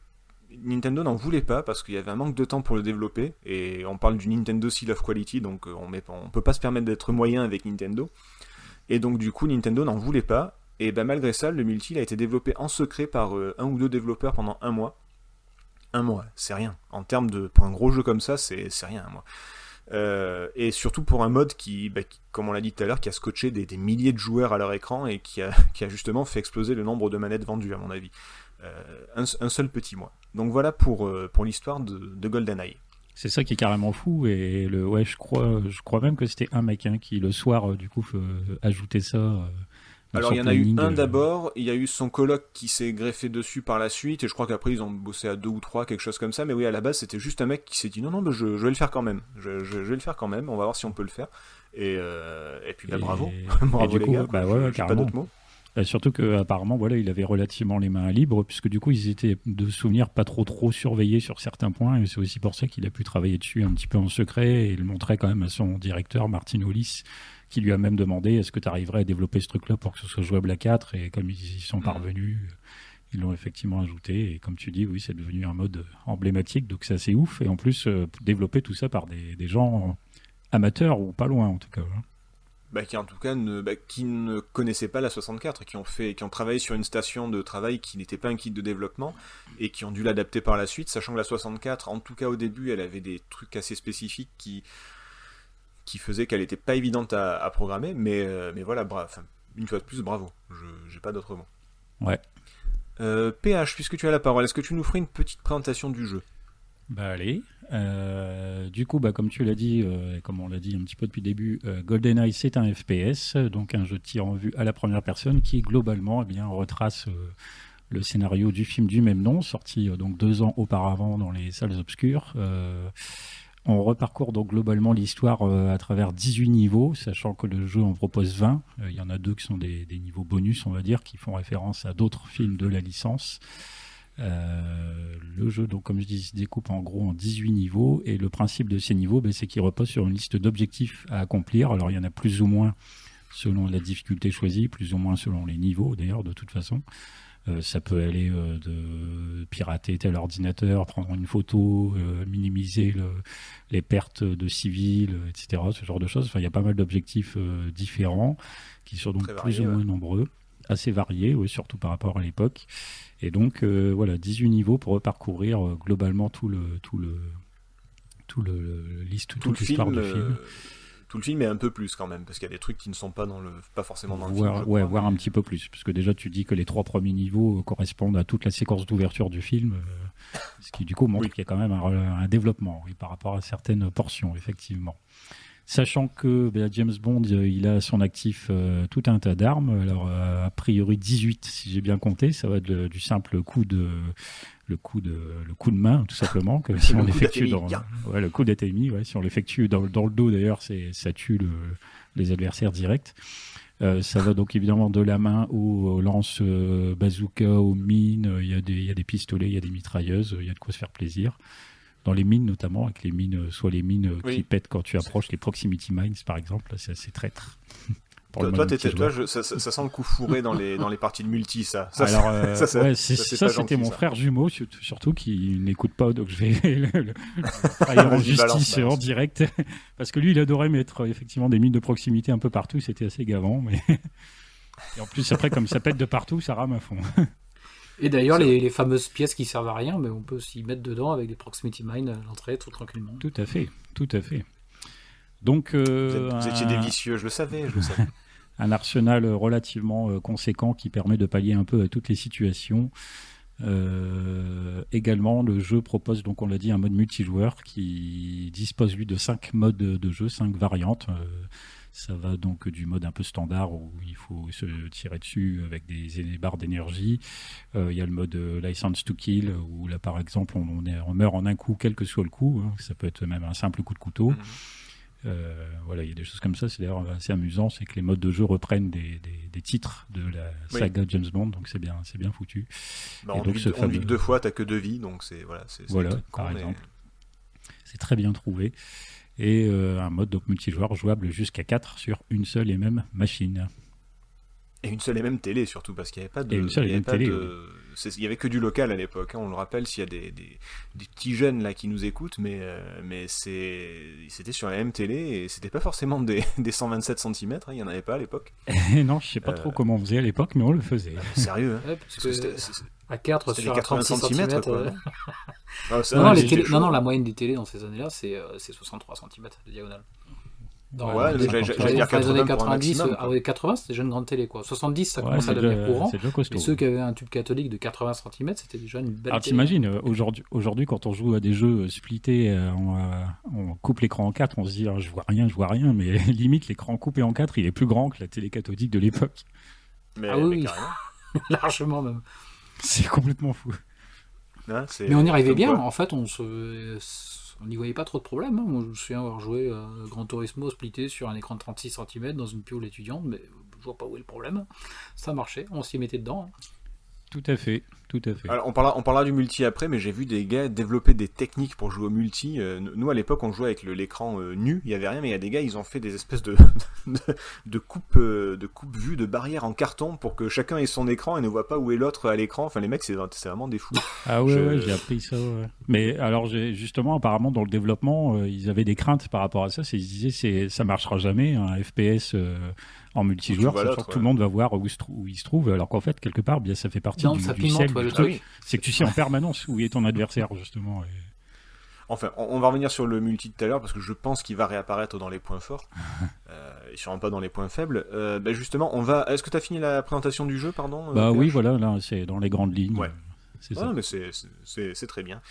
Nintendo n'en voulait pas parce qu'il y avait un manque de temps pour le développer. Et on parle du Nintendo Seal of Quality donc euh, on on peut pas se permettre d'être moyen avec Nintendo. Et donc du coup Nintendo n'en voulait pas. Et ben malgré ça le multi a été développé en secret par euh, un ou deux développeurs pendant un mois. Un mois c'est rien. En termes de pour un gros jeu comme ça c'est rien un mois. Euh, et surtout pour un mode qui, bah, qui, comme on l'a dit tout à l'heure, qui a scotché des, milliers de joueurs à leur écran et qui a, qui a justement fait exploser le nombre de manettes vendues, à mon avis. Un seul petit mois. Donc voilà pour, euh, pour l'histoire de, de GoldenEye. C'est ça qui est carrément fou et le ouais je crois je crois même que c'était un mec hein, qui le soir euh, du coup euh, ajoutait ça. euh, Alors il y en a eu un d'abord, il y a eu son coloc qui s'est greffé dessus par la suite, et je crois qu'après ils ont bossé à deux ou trois, quelque chose comme ça, mais oui à la base c'était juste un mec qui s'est dit non non bah, je, je vais le faire quand même, je, je- je vais le faire quand même, on va voir si on peut le faire. Et, et puis bah, Et- bravo, et bravo du les coup, gars, bah ouais, j'ai pas carrément. d'autres mots. Euh, surtout que apparemment voilà il avait relativement les mains libres puisque du coup ils étaient de souvenirs pas trop trop surveillés sur certains points et c'est aussi pour ça qu'il a pu travailler dessus un petit peu en secret et le montrait quand même à son directeur Martin Hollis qui lui a même demandé est-ce que tu arriverais à développer ce truc là pour que ce soit jouable à 4 et comme ils y sont Mhm. parvenus ils l'ont effectivement ajouté et comme tu dis oui c'est devenu un mode emblématique donc c'est assez ouf et en plus euh, développer tout ça par des, des gens amateurs ou pas loin en tout cas hein. Bah, qui en tout cas ne, bah, qui ne connaissaient pas la 64, qui ont fait, qui ont travaillé sur une station de travail qui n'était pas un kit de développement et qui ont dû l'adapter par la suite, sachant que la 64, en tout cas au début, elle avait des trucs assez spécifiques qui qui faisaient qu'elle n'était pas évidente à, à programmer, mais euh, mais voilà, bravo, enfin, une fois de plus, bravo, je j'ai pas d'autre mot. Ouais. Euh, PH, puisque tu as la parole, est-ce que tu nous ferais une petite présentation du jeu? Bah allez. Euh, du coup, bah, comme tu l'as dit, euh, comme on l'a dit un petit peu depuis le début, euh, GoldenEye c'est un FPS, donc un jeu de tir en vue à la première personne qui globalement eh bien, retrace euh, le scénario du film du même nom, sorti donc deux ans auparavant dans les salles obscures. On reparcourt donc globalement l'histoire à travers 18 niveaux, sachant que le jeu en propose 20. Euh, Il y en a deux qui sont des niveaux bonus, on va dire, qui font référence à d'autres films de la licence. Euh, le jeu, donc comme je dis, se découpe en gros en 18 niveaux et le principe de ces niveaux, ben, c'est qu'il repose sur une liste d'objectifs à accomplir. Alors il y en a plus ou moins selon la difficulté choisie, plus ou moins selon les niveaux d'ailleurs de toute façon. Euh, ça peut aller euh, de pirater tel ordinateur, prendre une photo, euh, minimiser le- les pertes de civils, etc. Ce genre de choses. Enfin, il y a pas mal d'objectifs différents qui sont donc Très plus ou moins nombreux, assez variés, oui, surtout par rapport à l'époque. Et donc euh, voilà, 18 niveaux pour parcourir euh, globalement tout le tout le tout le, le- l'histoire Tout le toute l'histoire film, du film. euh, tout le film est un peu plus quand même, parce qu'il y a des trucs qui ne sont pas dans le, pas forcément dans le Voir, film. ouais, crois, voir mais- un petit peu plus, parce que déjà tu dis que les trois premiers niveaux correspondent à toute la séquence d'ouverture du film, euh, ce qui du coup montre Oui. qu'il y a quand même un, un développement oui, par rapport à certaines portions, effectivement. Sachant que ben, James Bond, euh, il a à son actif euh, tout un tas d'armes, alors euh, a priori 18 si j'ai bien compté, ça va du simple coup de le coup de le coup de main tout simplement que si Le on l'effectue dans ouais, le coup ouais, si on l'effectue dans, dans le dos d'ailleurs, c'est ça tue le- les adversaires directs. Euh, ça va donc évidemment de la main au, lance bazooka, aux mines. Il y, a des- il y a des pistolets, il y a des mitrailleuses, il y a de quoi se faire plaisir. Dans les mines notamment, avec les mines, euh, soit les mines euh, Oui. qui pètent quand tu approches, les proximity mines par exemple, c'est assez traître. Toi, toi, toi, je- ça, ça- ça sent le coup fourré dans les, dans les parties de multi, ça. Ça, Alors, euh, ouais, ça, c'était mon frère jumeau, surtout, qui n'écoute pas, donc je vais le, le- le trahir en justice balance. en direct. Parce que lui, il adorait mettre effectivement des mines de proximité un peu partout, c'était assez gavant. Mais... Et en plus, après, comme ça pète de partout, ça rame à fond. Et d'ailleurs, les, les, fameuses pièces qui servent à rien, mais on peut s'y mettre dedans avec des proximity mine à l'entrée, tout tranquillement. Tout à fait, tout à fait. Donc, euh, vous, étiez des vicieux, je le savais, je le savais. un arsenal relativement euh, conséquent qui permet de pallier un peu à toutes les situations. Euh, également, le jeu propose, donc on l'a dit, un mode multijoueur qui dispose lui de 5 modes de jeu, 5 variantes. Ça va donc du mode un peu standard où il faut se tirer dessus avec des, barres d'énergie. Euh, il y a le mode euh, license to kill où là par exemple on, meurt en un coup quel que soit le coup. Hein. Ça peut être même un simple coup de couteau. Mhm. Euh, voilà, il y a des choses comme ça. C'est d'ailleurs assez amusant, c'est que les modes de jeu reprennent des, titres de la saga James Bond, donc c'est bien, c'est bien foutu. Bah, on, donc, vit, que deux fois, t'as que deux vies, donc c'est voilà, c'est voilà, par exemple. C'est très bien trouvé et euh, un mode donc multijoueur jouable jusqu'à 4 sur une seule et même machine. Et une seule et même télé surtout, parce qu'il n'y avait pas de. Et une seule et même télé. Il y avait que du local à l'époque. Hein. on le rappelle s'il y a des, des, petits jeunes là qui nous écoutent, mais, euh, mais c'était sur la même télé et c'était pas forcément des, des 127 cm. Hein. il n'y en avait pas à l'époque. non, je sais pas trop euh, comment on faisait à l'époque, mais on le faisait. Sérieux hein. À 4 sur 80 cm. Ah, non, non, non, la moyenne des télés dans ces années-là, c'est 63 cm de diagonale. Dans, ouais, j'allais dire 80 les années 90, ah 80 c'était déjà une grande télé quoi. 70 ça commence à devenir courant. Mais ceux qui avaient un tube catholique de 80 cm, c'était déjà une belle. Alors t'imagines euh, aujourd'hui, aujourd'hui quand on joue à des jeux euh, splittés, euh, on, coupe l'écran en 4, on se dit ah, je vois rien, je vois rien, mais limite l'écran coupé en 4, il est plus grand que la télé cathodique de l'époque. Mais, ah oui, largement même. C'est complètement fou. mais on y arrivait bien. En fait, on se on n'y voyait pas trop de problème. Hein. Moi, je me souviens avoir joué à Gran Turismo splitté sur un écran de 36 cm dans une piole étudiante, mais je vois pas où est le problème. Ça marchait, on s'y mettait dedans. Hein. Tout à fait, tout à fait. Alors, on, parlera, on parlera du multi après, mais j'ai vu des gars développer des techniques pour jouer au multi. Euh, nous, à l'époque, on jouait avec l'écran euh, nu, il y avait rien, mais il y a des gars, ils ont fait des espèces de, de, de coupe, euh, de coupe vue, de barrières en carton pour que chacun ait son écran et ne voit pas où est l'autre à l'écran. Enfin, les mecs, c'est vraiment des fous. Ah ouais, j'ai appris ça. Mais alors, justement, apparemment, dans le développement, ils avaient des craintes par rapport à ça. Ils disaient, ça marchera jamais, un FPS en multijoueur, sachant que tout le monde va voir où, il se trouve, alors qu'en fait, quelque part, bien, ça fait partie du, truc. C'est que tu sais en permanence où est ton adversaire, justement. Enfin, on, va revenir sur le multi tout à l'heure parce que je pense qu'il va réapparaître dans les points forts euh, et sûrement pas dans les points faibles. Euh, bah, justement, on va. Est-ce que tu as fini la présentation du jeu, pardon Bah oui, voilà, là, c'est dans les grandes lignes. Ouais. C'est ça. mais c'est très bien.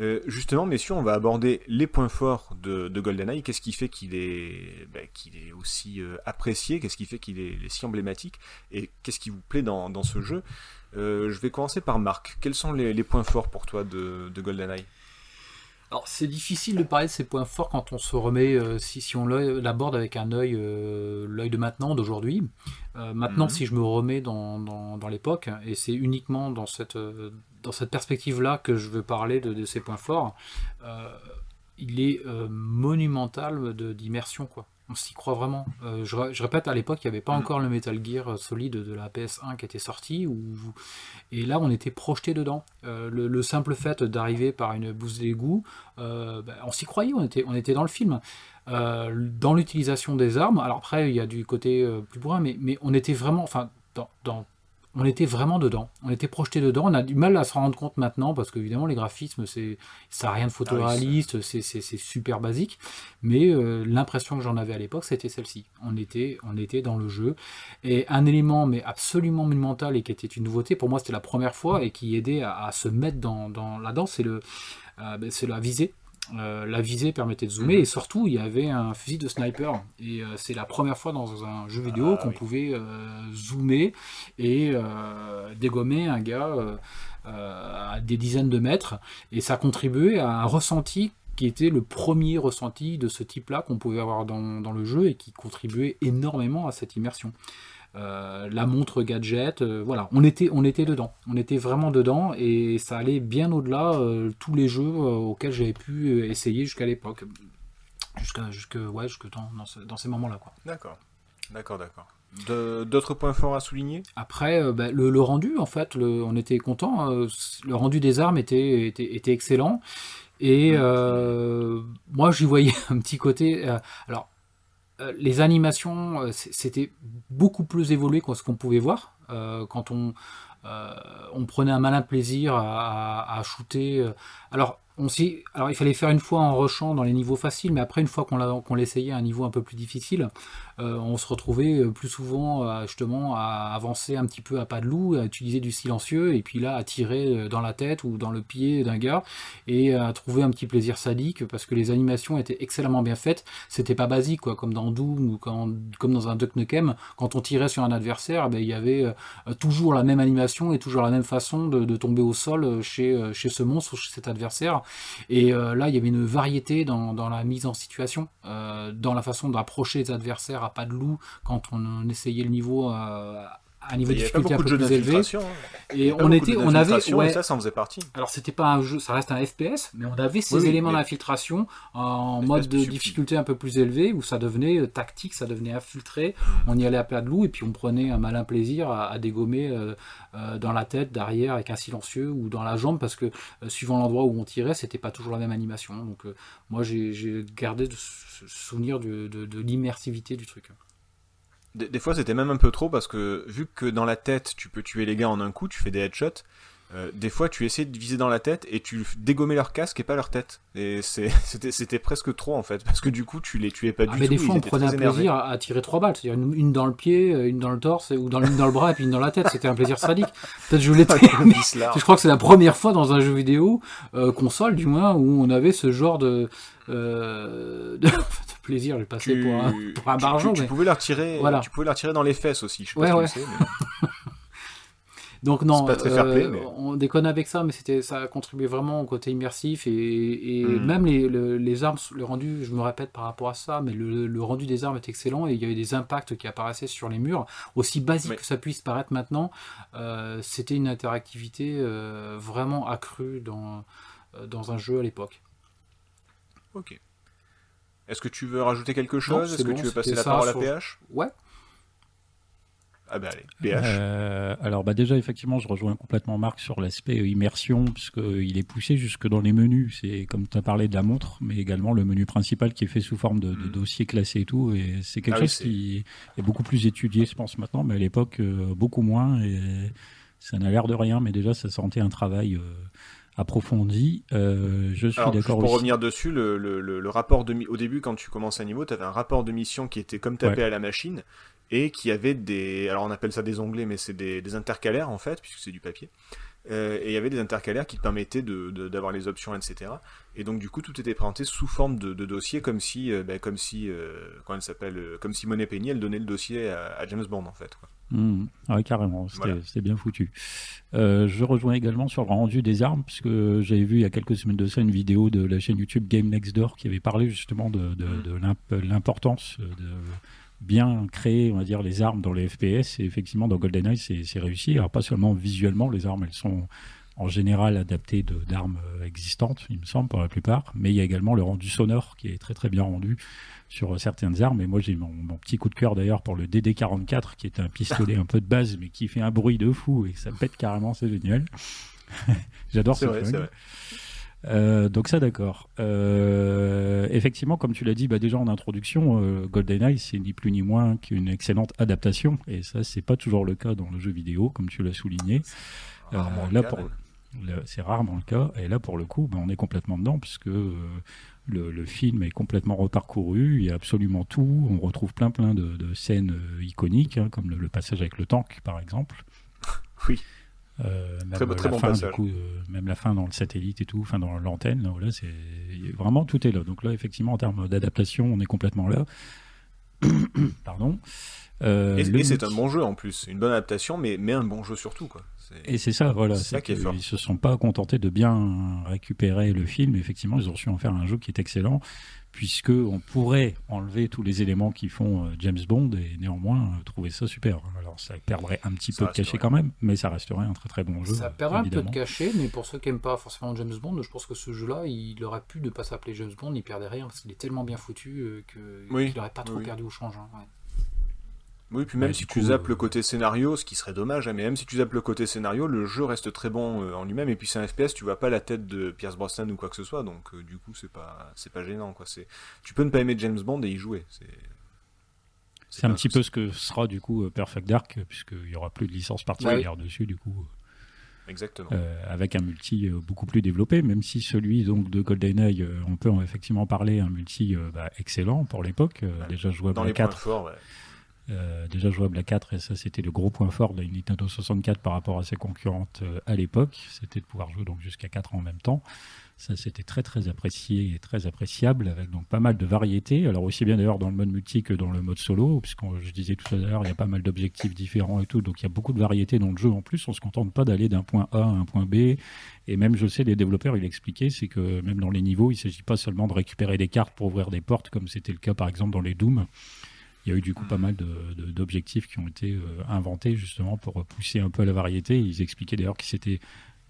Euh, justement, messieurs, on va aborder les points forts de, GoldenEye. Qu'est-ce qui fait qu'il est, bah, qu'il est aussi euh, apprécié? Qu'est-ce qui fait qu'il est, si emblématique? Et qu'est-ce qui vous plaît dans, ce jeu? Euh, Je vais commencer par Marc. Quels sont les, points forts pour toi de, de GoldenEye? Alors c'est difficile de parler de ces points forts quand on se remet, si, si on l'aborde avec un œil, l'œil de maintenant, d'aujourd'hui. maintenant, mhm. si je me remets dans, dans l'époque, et c'est uniquement dans cette, dans cette perspective-là que je veux parler de, ces points forts, euh, il est euh, monumental d'immersion. quoi. On s'y croit vraiment. Euh, je, répète, à l'époque, il n'y avait pas mm. encore le Metal Gear solide de la PS1 qui était sorti. Et là, on était projeté dedans. Le, simple fait d'arriver par une bouse d'égout, ben, on s'y croyait, on était, on était dans le film. dans l'utilisation des armes, alors après, il y a du côté plus bourrin, mais, mais on était vraiment, enfin, dans, dans on était vraiment dedans. On était projeté dedans. On a du mal à se rendre compte maintenant parce qu'évidemment les graphismes, c'est ça n'a rien de photoréaliste, ah c'est super basique. Mais euh, l'impression que j'en avais à l'époque, c'était celle-ci. On était, on était dans le jeu. Et un élément mais absolument monumental et qui était une nouveauté pour moi, c'était la première fois et qui aidait à, se mettre dans, dans là-dedans, c'est le euh, ben, c'est la visée. Euh, la visée permettait de zoomer mhm. et surtout il y avait un fusil de sniper et euh, c'est la première fois dans un jeu vidéo ah qu'on pouvait euh, zoomer et dégommer un gars à des dizaines de mètres et ça contribuait à un ressenti qui était le premier ressenti de ce type là qu'on pouvait avoir dans, le jeu et qui contribuait énormément à cette immersion. Euh, la montre gadget, euh, voilà, on était, on était dedans, on était vraiment dedans et ça allait bien au-delà euh, tous les jeux auxquels j'avais pu essayer jusqu'à l'époque, jusqu'à, jusque, ouais, jusque dans, dans, ces moments-là, quoi. D'accord, d'accord, d'accord. D'autres points forts à souligner? Après, bah, le, rendu, en fait, on était content. le rendu des armes était, était, était excellent. Et mmh. moi, j'y voyais un petit côté. alors, les animations, c'était beaucoup plus évolué que ce qu'on pouvait voir quand on, on prenait un malin plaisir à, shooter. Alors, alors il fallait faire une fois en rushant dans les niveaux faciles, mais après une fois qu'on l'essayait à un niveau un peu plus difficile, euh, on se retrouvait euh, plus souvent justement à avancer un petit peu à pas de loup, à utiliser du silencieux, et puis là à tirer euh, dans la tête ou dans le pied d'un gars, et à trouver un petit plaisir sadique, parce que les animations étaient excellemment bien faites, c'était pas basique, quoi, comme dans Doom ou comme dans un Duck Nukem, quand on tirait sur un adversaire, eh ben, il y avait toujours la même animation et toujours la même façon de, tomber au sol chez, ce monstre ou chez cet adversaire. Et là, il y avait une variété dans la mise en situation, dans la façon d'approcher les adversaires pas de loup quand on essayait le niveau euh, à niveau de difficulté un peu plus élevé. Hein. Et on était, on avait, ça, ça en faisait partie. Alors c'était pas un jeu, ça reste un FPS, mais on avait ces éléments d'infiltration en mode de difficulté un peu plus élevé où ça devenait euh, tactique, ça devenait infiltré. Hmm. On y allait à plat de loup et puis on prenait un malin plaisir à, dégommer euh, dans la tête, derrière avec un silencieux ou dans la jambe parce que suivant l'endroit où on tirait, c'était pas toujours la même animation. Donc moi j'ai gardé ce souvenir de, de l'immersivité du truc. Des, fois, c'était même un peu trop parce que vu que dans la tête, tu peux tuer les gars en un coup, tu fais des headshots. Euh, des fois, tu essayais de viser dans la tête et tu dégommais leur casque et pas leur tête. Et c'était presque trop en fait, parce que du coup, tu les tuais pas ah, du mais tout. Mais des fois, on prenait un plaisir à, tirer trois balles, c'est-à-dire une, dans le pied, euh, une dans le torse, ou dans, une dans le bras et puis une dans la tête. C'était un plaisir sadique. Peut-être je voulais. je crois que c'est la première fois dans un jeu vidéo euh, console, du moins, où on avait ce genre de, de plaisir, j'ai passé pour un, pour un barjon. Tu, pouvais la retirer, voilà. tu pouvais la retirer dans les fesses aussi, je sais pas si Donc non, euh, on déconne avec ça, mais c'était ça a contribué vraiment au côté immersif et, hmm. même les, les, armes, le rendu, je me répète par rapport à ça, mais le, rendu des armes est excellent et il y avait des impacts qui apparaissaient sur les murs, aussi basique que ça puisse paraître maintenant. Euh, c'était une interactivité euh, vraiment accrue dans, dans un jeu à l'époque. Ok. Est-ce que tu veux rajouter quelque chose? Est-ce que tu veux passer la parole à PH Ouais. Ah bah allez, PH. Euh, alors bah déjà effectivement je rejoins complètement Marc sur l'aspect euh, immersion puisqu'il est poussé jusque dans les menus. C'est comme tu as parlé de la montre, mais également le menu principal qui est fait sous forme de, mm. dossier classé et tout. Et c'est quelque ah chose qui est beaucoup plus étudié je pense maintenant, mais à l'époque euh, beaucoup moins. Et ça n'a l'air de rien, mais déjà ça sentait un travail approfondi. Euh, je suis d'accord Pour revenir dessus, le, le, le, rapport de au début, quand tu commences un niveau, tu avais un rapport de mission qui était comme tapé à la machine et qui avait des. Alors on appelle ça des onglets, mais c'est des, des, intercalaires en fait, puisque c'est du papier. Euh, et il y avait des intercalaires qui te permettaient d'avoir les options, etc. Et donc du coup, tout était présenté sous forme de, de dossier, comme si, euh, ben, comme si, euh, elle s'appelle, comme si Monet Penny, elle donnait le dossier à, James Bond en fait. Quoi. Mmh. Ah carrément, c'était bien foutu. je rejoins également sur le rendu des armes, puisque j'avais vu il y a quelques semaines de ça une vidéo de la chaîne YouTube Game Next Door qui avait parlé justement de, de mmh. l'importance de bien créer, on va dire, les armes dans les FPS. Et effectivement, dans GoldenEye, c'est réussi. Alors, pas seulement visuellement, les armes, elles sont en général adaptées d'armes euh, existantes, il me semble, pour la plupart. Mais il y a également le rendu sonore qui est très très bien rendu sur certaines armes. Et moi, j'ai mon, petit coup de cœur d'ailleurs pour le DD44, qui est un pistolet un peu de base, mais qui fait un bruit de fou et ça pète carrément, c'est génial. J'adore ce vrai, euh, donc ça, d'accord. Euh, effectivement, comme tu l'as dit, bah, déjà en introduction, euh, GoldenEye, c'est ni plus ni moins qu'une excellente adaptation, et ça, c'est pas toujours le cas dans le jeu vidéo, comme tu l'as souligné. là, pour, c'est rarement le cas, et là, pour le coup, bah, on est complètement dedans, puisque le, film est complètement reparcouru, il y a absolument tout, on retrouve plein plein de, scènes iconiques, hein, comme le, passage avec le tank, par exemple. Oui. Euh, même, la fin, euh, même la fin dans le satellite et tout, enfin dans l'antenne, là, c'est vraiment tout est là. Donc là, effectivement, en termes d'adaptation, on est complètement là. Pardon. Euh, et, c'est un bon jeu en plus, une bonne adaptation, mais, mais un bon jeu surtout. Quoi. Et c'est ça, voilà. C'est ça Ils se sont pas contentés de bien récupérer le film. Effectivement, ils ont su en faire un jeu qui est excellent puisque on pourrait enlever tous les éléments qui font euh, James Bond et néanmoins euh, trouver ça super. Alors ça perdrait un petit peu de cachet quand même, mais ça resterait un très très bon jeu. Ça perdrait un peu de cachet, mais pour ceux qui n'aiment pas forcément James Bond, je pense que ce jeu-là, il aurait pu ne pas s'appeler James Bond, il perdrait rien parce qu'il est tellement bien foutu euh, qu'il n'aurait pas trop perdu au change. Hein, oui, puis même si tu zappes le côté scénario, ce qui serait dommage, hein, mais même si tu zappes le côté scénario, le jeu reste très bon euh, en lui-même, et puis c'est un FPS, tu vois pas la tête de Pierce Brosnan ou quoi que ce soit, donc euh, du coup c'est pas c'est pas gênant quoi. C'est tu peux ne pas aimer James Bond et y jouer. C'est un petit peu ce que sera du coup Perfect Dark, puisqu'il y aura plus de licence particulière dessus du coup. Exactement. Euh, avec un multi euh, beaucoup plus développé, même si celui donc de GoldenEye, euh, on peut effectivement parler un multi bah, excellent pour l'époque, déjà jouable à 4. Déjà jouable à 4 et ça c'était le gros point fort de la Nintendo 64 par rapport à ses concurrentes à l'époque, c'était de pouvoir jouer donc jusqu'à 4 en même temps. Ça, c'était très très apprécié et très appréciable, avec donc pas mal de variétés. Alors aussi bien d'ailleurs dans le mode multi que dans le mode solo, puisque je disais tout à l'heure, il y a pas mal d'objectifs différents et tout, donc il y a beaucoup de variétés dans le jeu. En plus, on se contente pas d'aller d'un point A à un point B. Et même, je sais, les développeurs, il expliquaient, c'est que même dans les niveaux, il s'agit pas seulement de récupérer des cartes pour ouvrir des portes, comme c'était le cas par exemple dans les Doom. Il y a eu du coup pas mal d'objectifs qui ont été euh, inventés justement pour pousser un peu la variété. Ils expliquaient d'ailleurs que c'était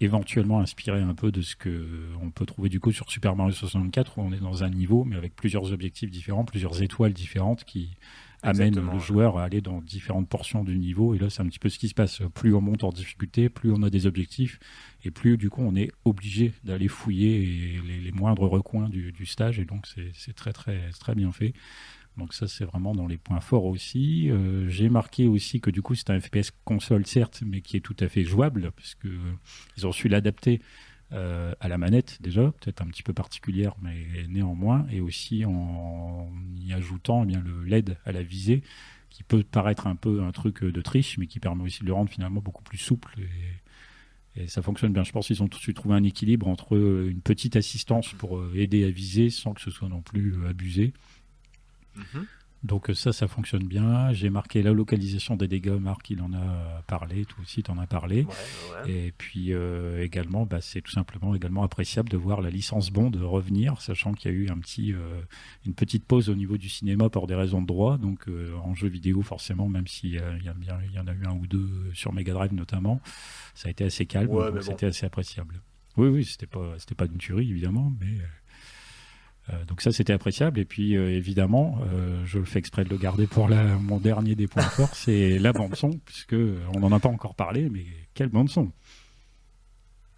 éventuellement inspiré un peu de ce que on peut trouver du coup sur Super Mario 64 où on est dans un niveau mais avec plusieurs objectifs différents, plusieurs étoiles différentes qui amènent le joueur à aller dans différentes portions du niveau. Et là c'est un petit peu ce qui se passe. Plus on monte en difficulté plus on a des objectifs et plus du coup on est obligé d'aller fouiller les, moindres recoins du, du, stage. Et donc c'est très très très bien fait donc ça, c'est vraiment dans les points forts aussi. Euh, j'ai marqué aussi que du coup, c'est un FPS console, certes, mais qui est tout à fait jouable, parce que euh, ils ont su l'adapter euh, à la manette déjà, peut-être un petit peu particulière, mais néanmoins, et aussi en y ajoutant eh bien, le LED à la visée, qui peut paraître un peu un truc de triche, mais qui permet aussi de le rendre finalement beaucoup plus souple. Et, ça fonctionne bien. Je pense qu'ils ont tout de suite trouvé un équilibre entre une petite assistance pour aider à viser sans que ce soit non plus abusé Mhm. Donc ça, ça fonctionne bien. J'ai marqué la localisation des dégâts. Marc, il en a parlé, tout aussi, en as parlé. Et puis euh, également, bah, c'est tout simplement également appréciable de voir la licence Bond revenir, sachant qu'il y a eu un petit, euh, une petite pause au niveau du cinéma pour des raisons de droit. Donc euh, en jeu vidéo, forcément, même s'il y, y, en a eu un ou deux sur Mega Drive notamment, ça a été assez calme. c'était assez appréciable. Oui, oui, c'était pas, c'était pas d'une tuerie évidemment, mais euh, donc ça c'était appréciable. Et puis euh, évidemment euh, je le fais exprès de le garder pour la, mon dernier des points forts c'est la bande son puisque on n'en a pas encore parlé mais quelle bande son.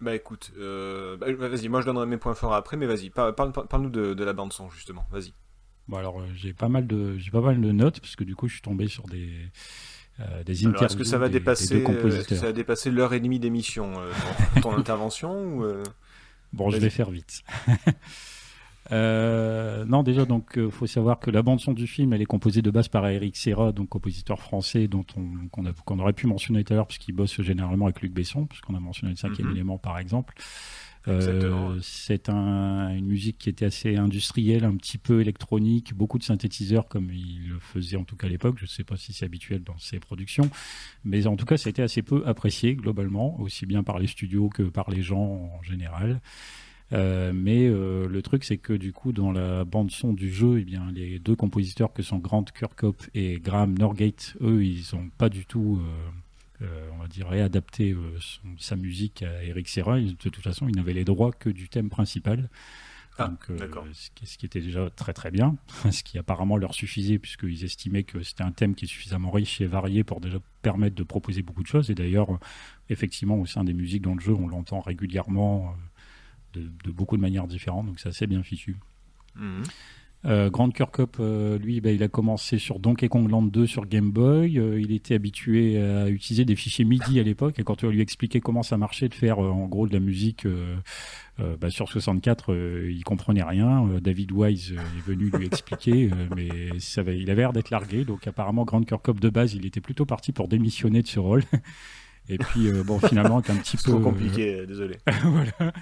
Bah écoute bah, vas-y moi je donnerai mes points forts après mais vas-y parle, parle, nous de, la bande son justement. Vas-y. Bon alors j'ai pas mal de j'ai pas mal de notes parce que du coup je suis tombé sur des des interviews est-ce que ça va dépasser est-ce que ça va dépasser l'heure et demie d'émission dans ton intervention ou bon je vais faire vite Euh, non, déjà, donc, euh, faut savoir que la bande son du film, elle est composée de base par Eric Serra, donc compositeur français, dont on qu'on aurait pu mentionner tout à l'heure, puisqu'il bosse généralement avec Luc Besson, puisqu'on a mentionné le cinquième mhm. élément, par exemple. Euh, c'est un, une musique qui était assez industrielle, un petit peu électronique, beaucoup de synthétiseurs comme il le faisait en tout cas à l'époque. Je ne sais pas si c'est habituel dans ses productions, mais en tout cas, ça a été assez peu apprécié globalement, aussi bien par les studios que par les gens en général. Euh, mais euh, le truc, c'est que du coup, dans la bande son du jeu, eh bien, les deux compositeurs que sont Grant Kirkhope et Graham Norgate, eux, ils n'ont pas du tout, euh, on va dire, réadapté sa musique à Eric Serra. de toute façon, ils n'avaient les droits que du thème principal. Ah, ce, qui, ce, qui, était déjà très très bien, ce qui apparemment leur suffisait puisqu'ils estimaient que c'était un thème qui est suffisamment riche et varié pour déjà permettre de proposer beaucoup de choses. Et d'ailleurs, effectivement, au sein des musiques dans le jeu, on l'entend régulièrement de, beaucoup de manières différentes, donc c'est assez bien fichu. Mhm. Euh, Grand Kirkhope, euh, lui, bah, il a commencé sur Donkey Kong Land 2 sur Game Boy. Euh, il était habitué à utiliser des fichiers MIDI à l'époque. Et quand on lui expliquait comment ça marchait de faire en gros de la musique bah, sur 64, il comprenait rien. David Wise est venu lui expliquer, mais ça, il avait l'air d'être largué. Donc apparemment, Grand Kirkhope de base, il était plutôt parti pour démissionner de ce rôle. Et puis bon, finalement, c'est un petit peu compliqué. désolé. voilà.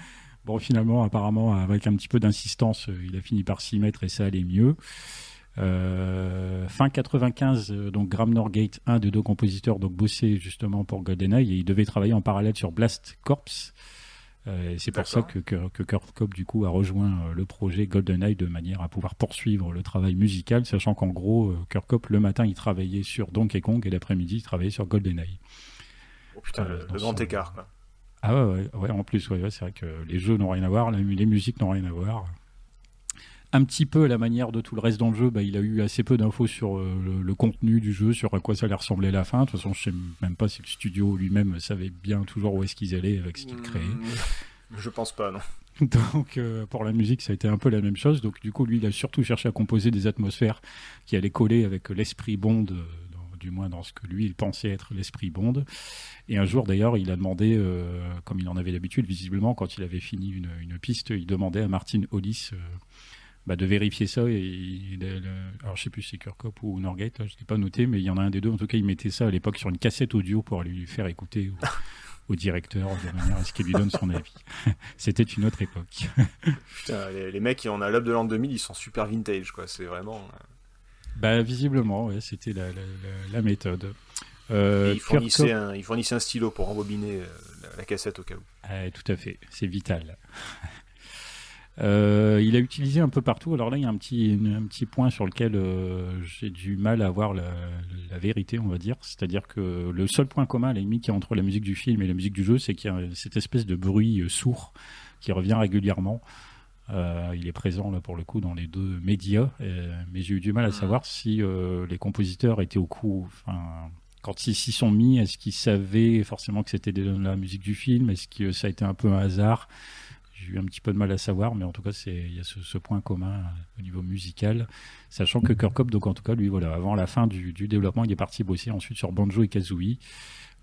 Bon, finalement, apparemment, avec un petit peu d'insistance, euh, il a fini par s'y mettre et ça allait mieux. Euh, fin 95, euh, donc Graham Norgate, un des deux compositeurs, donc bossait justement pour GoldenEye et il devait travailler en parallèle sur Blast Corps. c'est pour ça que, que, Kurt Cobb du coup a rejoint le projet GoldenEye de manière à pouvoir poursuivre le travail musical, sachant qu'en gros, Kurt Cobb le matin il travaillait sur Donkey Kong et l'après-midi il travaillait sur GoldenEye. Oh putain, le, grand écart quoi. Ah ouais, ouais, en plus, ouais, c'est vrai que les jeux n'ont rien à voir, les musiques n'ont rien à voir. Un petit peu à la manière de tout le reste dans le jeu, bah, il a eu assez peu d'infos sur euh, le, contenu du jeu, sur à quoi ça allait ressembler à la fin. De toute façon, je sais même pas si le studio lui-même savait bien toujours où est-ce qu'ils allaient avec ce qu'ils créaient. Je pense pas, non. Donc euh, pour la musique, ça a été un peu la même chose. Donc du coup, lui, il a surtout cherché à composer des atmosphères qui allaient coller avec l'esprit Bond, euh, dans- du moins dans ce que lui, il pensait être l'esprit Bond. Et un jour, d'ailleurs, il a demandé, euh, comme il en avait l'habitude, visiblement, quand il avait fini une, une piste, il demandait à Martin Hollis euh, bah, de vérifier ça. Et, le- alors je sais plus si c'est Kirkhope ou Norgate, là, je ne l'ai pas noté, mais il y en a un des deux. En tout cas, il mettait ça à l'époque sur une cassette audio pour lui faire écouter au, au directeur de manière à ce qu'il lui donne son avis. C'était une autre époque. Putain, les, les mecs, on a l'up de l'an 2000, ils sont super vintage, quoi. C'est vraiment. Bah, visiblement, ouais, c'était la, la- la- la méthode. Euh, fournissaient Kirkhope- un, stylo pour rembobiner euh, la, cassette au cas où. Ah, tout à fait, c'est vital. Euh, il a utilisé un peu partout. Alors là, il y a un petit, un petit point sur lequel euh, j'ai du mal à voir la, la vérité, on va dire. C'est-à-dire que le seul point commun, à la limite, qu'il y a entre la musique du film et la musique du jeu, c'est qu'il y a cette espèce de bruit sourd qui revient régulièrement. Euh, il est présent là pour le coup dans les deux médias, euh, mais j'ai eu du mal à savoir si euh, les compositeurs étaient au coup, enfin, quand ils s'y sont mis, est-ce qu'ils savaient forcément que c'était de la musique du film? Est-ce que ça a été un peu un hasard? J'ai eu un petit peu de mal à savoir, mais en tout cas, il y a ce, ce point commun euh, au niveau musical, sachant que Kirkhope, donc en tout cas, lui, voilà, avant la fin du, du développement, il est parti bosser ensuite sur Banjo et Kazooie.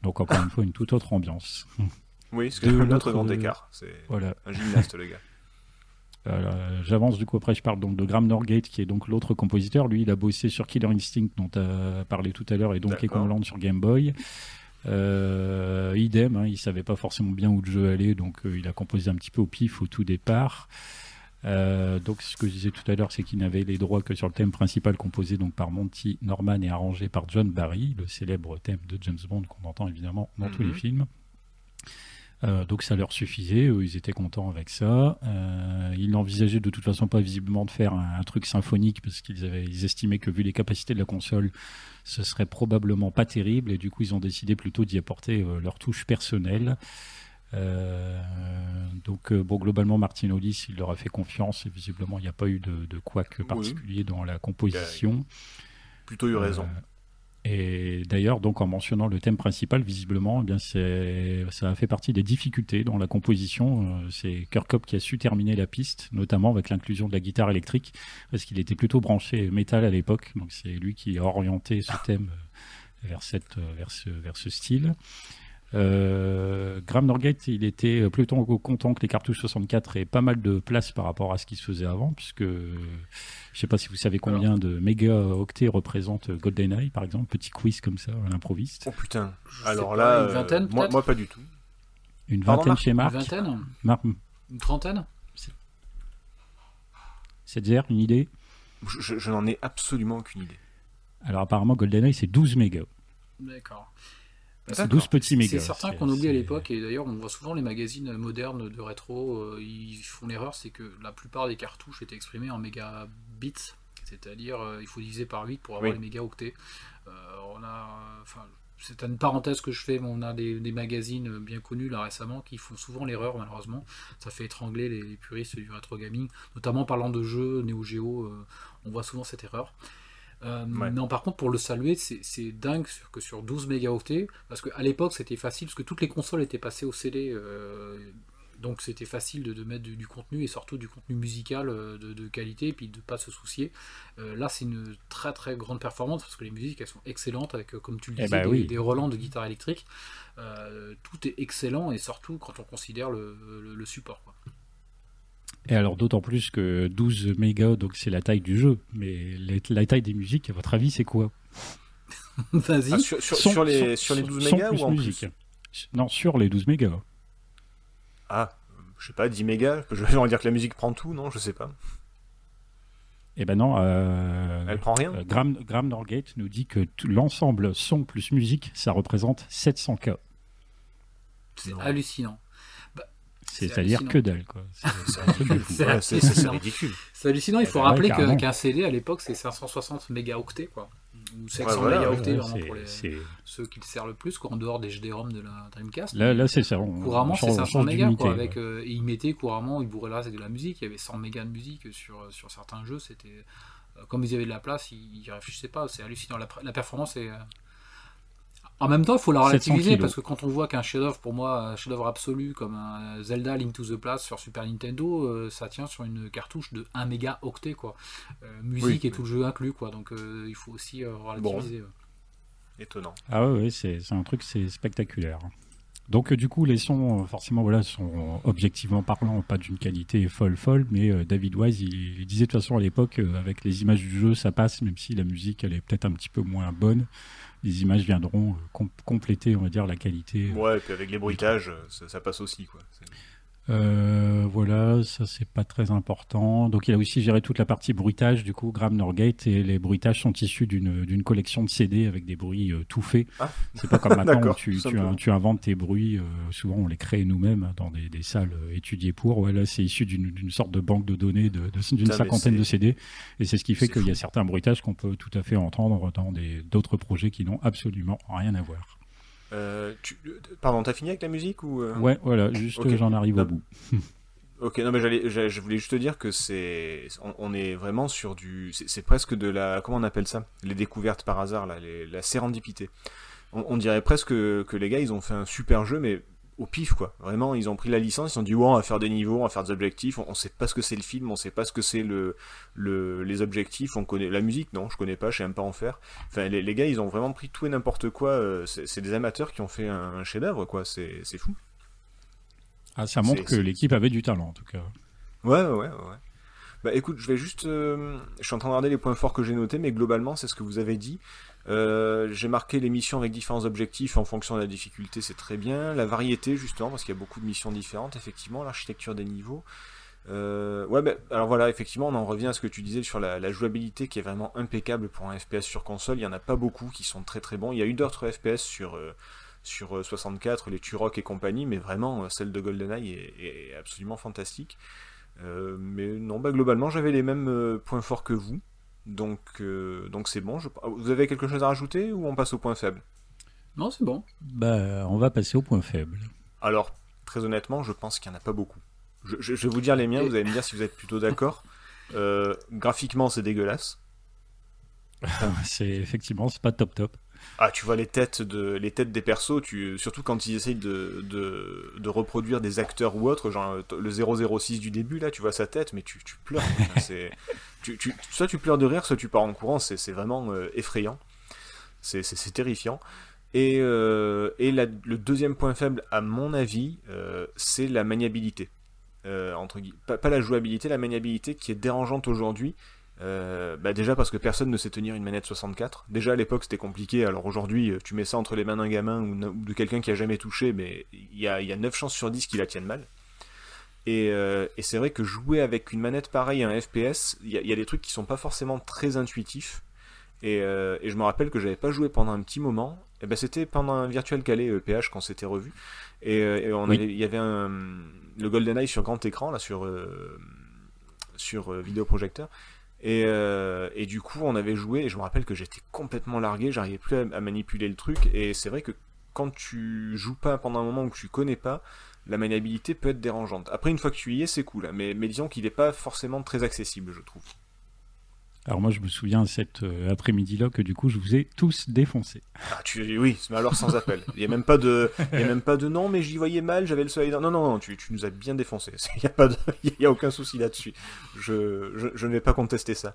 Donc encore une fois, une toute autre ambiance. Oui, c'est notre l'autre- grand écart. C'est Voilà. un gymnaste, le gars. Euh, J'avance du coup après, je parle donc de Graham Norgate qui est donc l'autre compositeur. Lui, il a bossé sur Killer Instinct dont tu as parlé tout à l'heure et. Kong Land sur Game Boy. Euh, idem, hein, il savait pas forcément bien où le jeu allait, donc euh, il a composé un petit peu au pif au tout départ. Euh, donc ce que je disais tout à l'heure, c'est qu'il n'avait les droits que sur le thème principal composé donc par Monty Norman et arrangé par John Barry, le célèbre thème de James Bond qu'on entend évidemment dans tous Mhm. les films. Euh, donc ça leur suffisait, eux, ils étaient contents avec ça. Euh, ils n'envisageaient de toute façon pas visiblement de faire un, un truc symphonique parce qu'ils avaient, ils estimaient que vu les capacités de la console, ce serait probablement pas terrible et du coup ils ont décidé plutôt d'y apporter euh, leur touche personnelle. Donc bon globalement Martin Hollis il leur a fait confiance et visiblement il n'y a pas eu de, de couac Oui. particulier dans la composition. Plutôt eu raison. Et d'ailleurs, donc en mentionnant le thème principal, visiblement, eh bien ça a fait partie des difficultés dans la composition. Euh, C'est Kirkhope qui a su terminer la piste, notamment avec l'inclusion de la guitare électrique, parce qu'il était plutôt branché métal à l'époque. Donc c'est lui qui a orienté ce thème euh, vers cette euh, vers ce vers ce style. Euh, Graham Norgate, il était plutôt content que les cartouches 64 aient pas mal de place par rapport à ce qui se faisait avant, puisque je sais pas si vous savez combien de mégaoctets représente GoldenEye, par exemple, petit quiz comme ça à l'improviste. Oh putain. Je sais Alors pas, là, une euh, vingtaine, moi, pas du tout. Une Pardon, vingtaine Marc chez Une Marc. vingtaine Marc, Une trentaine c'est dire une idée? Je, je- je n'en ai absolument aucune idée. Alors apparemment GoldenEye c'est 12 mégas. D'accord. C'est 12 petits mégas. C'est certain C'est- qu'on oublie à l'époque, et d'ailleurs on voit souvent les magazines modernes de rétro, euh, ils font l'erreur, c'est que la plupart des cartouches étaient exprimées en mégabits, c'est-à-dire euh, il faut diviser par 8 pour avoir Oui. les mégaoctets. Euh, on a, enfin, c'est une parenthèse que je fais, mais on a des, des magazines bien connus là récemment qui font souvent l'erreur malheureusement. Ça fait étrangler les, les puristes du rétro gaming, notamment en parlant de jeux Neo Geo, on voit souvent cette erreur. Euh, Ouais. Non, par contre, pour le saluer, c'est dingue sur- que sur 12 mégaoctets, parce qu'à l'époque c'était facile, parce que toutes les consoles étaient passées au CD, euh, donc c'était facile de, de mettre du, du contenu et surtout du contenu musical euh, de, de qualité, et puis de pas se soucier. Euh, là, c'est une très très grande performance, parce que les musiques elles sont excellentes, avec, comme tu le Eh disais, ben des, oui. des relents de guitare électrique. Tout est excellent, et surtout quand on considère le, le- le support. quoi. Et alors d'autant plus que 12 mégas donc c'est la taille du jeu, mais la taille des musiques à votre avis c'est quoi? Vas-y. Ah, sur, sur- Son- sur les, son- sur les son- 12 son mégas ou en musique. plus Non, sur les 12 mégas. Ah, je sais pas, 10 mégas Je vais dire que la musique prend tout, non Je sais pas. Eh ben non, euh, Elle prend rien? euh, Graham, Graham Norgate nous dit que l'ensemble son plus musique, ça représente 700K. C'est hallucinant. C'est-à-dire que dalle, quoi. C'est- C'est un truc de fou. C'est Ouais, c'est- c'est- c'est hallucinant. ridicule. C'est hallucinant, il faut ouais, rappeler qu'un CD à l'époque c'est 560 mégaoctets quoi. Ou 700 voilà, mégaoctets Ouais, vraiment c'est- pour les- c'est- ceux qui le servent le plus quoi, en dehors des GD-ROM de la Dreamcast. Là, là c'est ça. on- couramment c'est change- on 500 change mégas quoi. ouais. Avec, euh, et ils mettaient couramment, ils bourraient là avec de la musique, il y avait 100 mégas de musique sur, sur certains jeux, c'était. euh, Comme ils avaient de la place, ils, ils réfléchissaient pas, c'est hallucinant. La, la performance est. euh, En même temps, il faut la 700 relativiser parce que quand on voit qu'un chef-d'œuvre, pour moi, un chef-d'œuvre absolu comme un Zelda Link to the Past sur Super Nintendo, euh, ça tient sur une cartouche de 1 méga octet quoi. Euh, musique Oui. et tout le jeu inclus quoi. Donc euh, il faut aussi euh, relativiser. Étonnant. Ah ouais, ouais, c'est un truc, c'est spectaculaire. Donc euh, du coup, les sons, forcément, voilà, sont objectivement parlant pas d'une qualité folle folle, mais euh, David Wise, il, il disait de toute façon à l'époque, euh, avec les images du jeu, ça passe, même si la musique, elle est peut-être un petit peu moins bonne. Les images viendront euh, com- compléter, on va dire, la qualité. Ouais, et puis avec les bruitages, ça, ça passe aussi, quoi. Euh, voilà, ça c'est pas très important. Donc il a aussi géré toute la partie bruitage, du coup, Graham Norgate, et les bruitages sont issus d'une d'une collection de CD avec des bruits euh, tout faits. Ah. C'est pas comme maintenant où tu, tu, inventes tes bruits, euh, souvent on les crée nous-mêmes hein, dans des, des salles étudiées pour. Ouais, là c'est issu d'une d'une sorte de banque de données de- de- d'une cinquantaine de CD, et c'est ce qui fait qu'il y a certains bruitages qu'on peut tout à fait entendre dans des- d'autres projets qui n'ont absolument rien à voir. Euh, tu- euh, Pardon, t'as fini avec la musique ou euh Ouais, voilà, juste Ok. j'en arrive au Non. bout. Ok, non mais j'allais, je voulais juste te dire que c'est, on, on est vraiment sur du, c'est presque de la, comment on appelle ça, les découvertes par hasard là, les- la sérendipité. On, on dirait presque que, que les gars ils ont fait un super jeu mais au pif quoi. Vraiment, ils ont pris la licence, ils se sont dit ouais, on va faire des niveaux, on va faire des objectifs, on, on sait pas ce que c'est le film, on sait pas ce que c'est le, le, les objectifs, on connaît la musique, non, je connais pas, je sais même pas en faire. Enfin, les, les gars ils ont vraiment pris tout et n'importe quoi. euh, C'est des amateurs qui ont fait un, un chef-d'œuvre quoi. C'est fou. Ah, ça montre que l'équipe avait du talent en tout cas. Ouais, ouais, ouais, ouais. Bah écoute, je vais juste. euh, je suis en train de regarder les points forts que j'ai notés, mais globalement, c'est ce que vous avez dit. Euh, j'ai marqué les missions avec différents objectifs en fonction de la difficulté, c'est très bien. La variété, justement, parce qu'il y a beaucoup de missions différentes, effectivement. L'architecture des niveaux. Euh, ouais, bah, alors voilà, effectivement, on en revient à ce que tu disais sur la, jouabilité qui est vraiment impeccable pour un FPS sur console. Il y en a pas beaucoup qui sont très très bons. Il y a eu d'autres FPS sur. euh, sur euh, 64, les Turok et compagnie, mais vraiment, celle de GoldenEye est, absolument fantastique. Mais non, bah, globalement, j'avais les mêmes points forts que vous. Donc, euh, donc c'est bon. Je... Vous avez quelque chose à rajouter ou on passe au point faible? Non, c'est bon. Bah, on va passer au point faible. Alors, très honnêtement, je pense qu'il n'y en a pas beaucoup. Je, je- je vais vous dire les miens, vous allez me dire si vous êtes plutôt d'accord. Euh, graphiquement, c'est dégueulasse. c'est effectivement, c'est pas top top. Ah, tu vois les têtes, de, les têtes des persos, tu, surtout quand ils essayent de, de, de reproduire des acteurs ou autres, genre euh, le 006 du début, là, tu vois sa tête, mais tu, tu pleures. C'est, tu, tu, soit tu pleures de rire, soit tu pars en courant, c'est, c'est vraiment euh, effrayant. C'est, terrifiant. Et, euh, et la- le deuxième point faible, à mon avis, euh, c'est la maniabilité. Entre pas, pas la jouabilité, la maniabilité qui est dérangeante aujourd'hui. Euh, bah déjà parce que personne ne sait tenir une manette 64. Déjà à l'époque c'était compliqué, alors aujourd'hui euh, tu mets ça entre les mains d'un gamin ou, de quelqu'un qui a jamais touché, mais il y a, y a 9 chances sur 10 qu'il la tienne mal. Et, euh, et c'est vrai que jouer avec une manette pareille à un FPS, il y, y a des trucs qui sont pas forcément très intuitifs. Et, euh, et je me rappelle que j'avais pas joué pendant un petit moment. Et ben c'était pendant un Virtual Calais euh, PH quand c'était revu. Et, et on Oui. il y avait un, le GoldenEye sur grand écran là sur sur vidéoprojecteur. Et, euh, et du coup, on avait joué, et je me rappelle que j'étais complètement largué, j'arrivais plus à, manipuler le truc, et c'est vrai que quand tu joues pas pendant un moment où tu connais pas, la maniabilité peut être dérangeante. Après, une fois que tu y es, c'est cool, hein, mais, mais disons qu'il n'est pas forcément très accessible, je trouve. Alors moi, je me souviens cet euh, après-midi-là que du coup, je vous ai tous défoncé. Ah, tu, oui, mais alors sans appel. Il n'y a même pas de, il y a même pas de non, mais j'y voyais mal, j'avais le soleil dans. Non, non, non, tu, tu nous as bien défoncé. Il n'y a pas il y a aucun souci là-dessus. Je, je, je ne vais pas contester ça.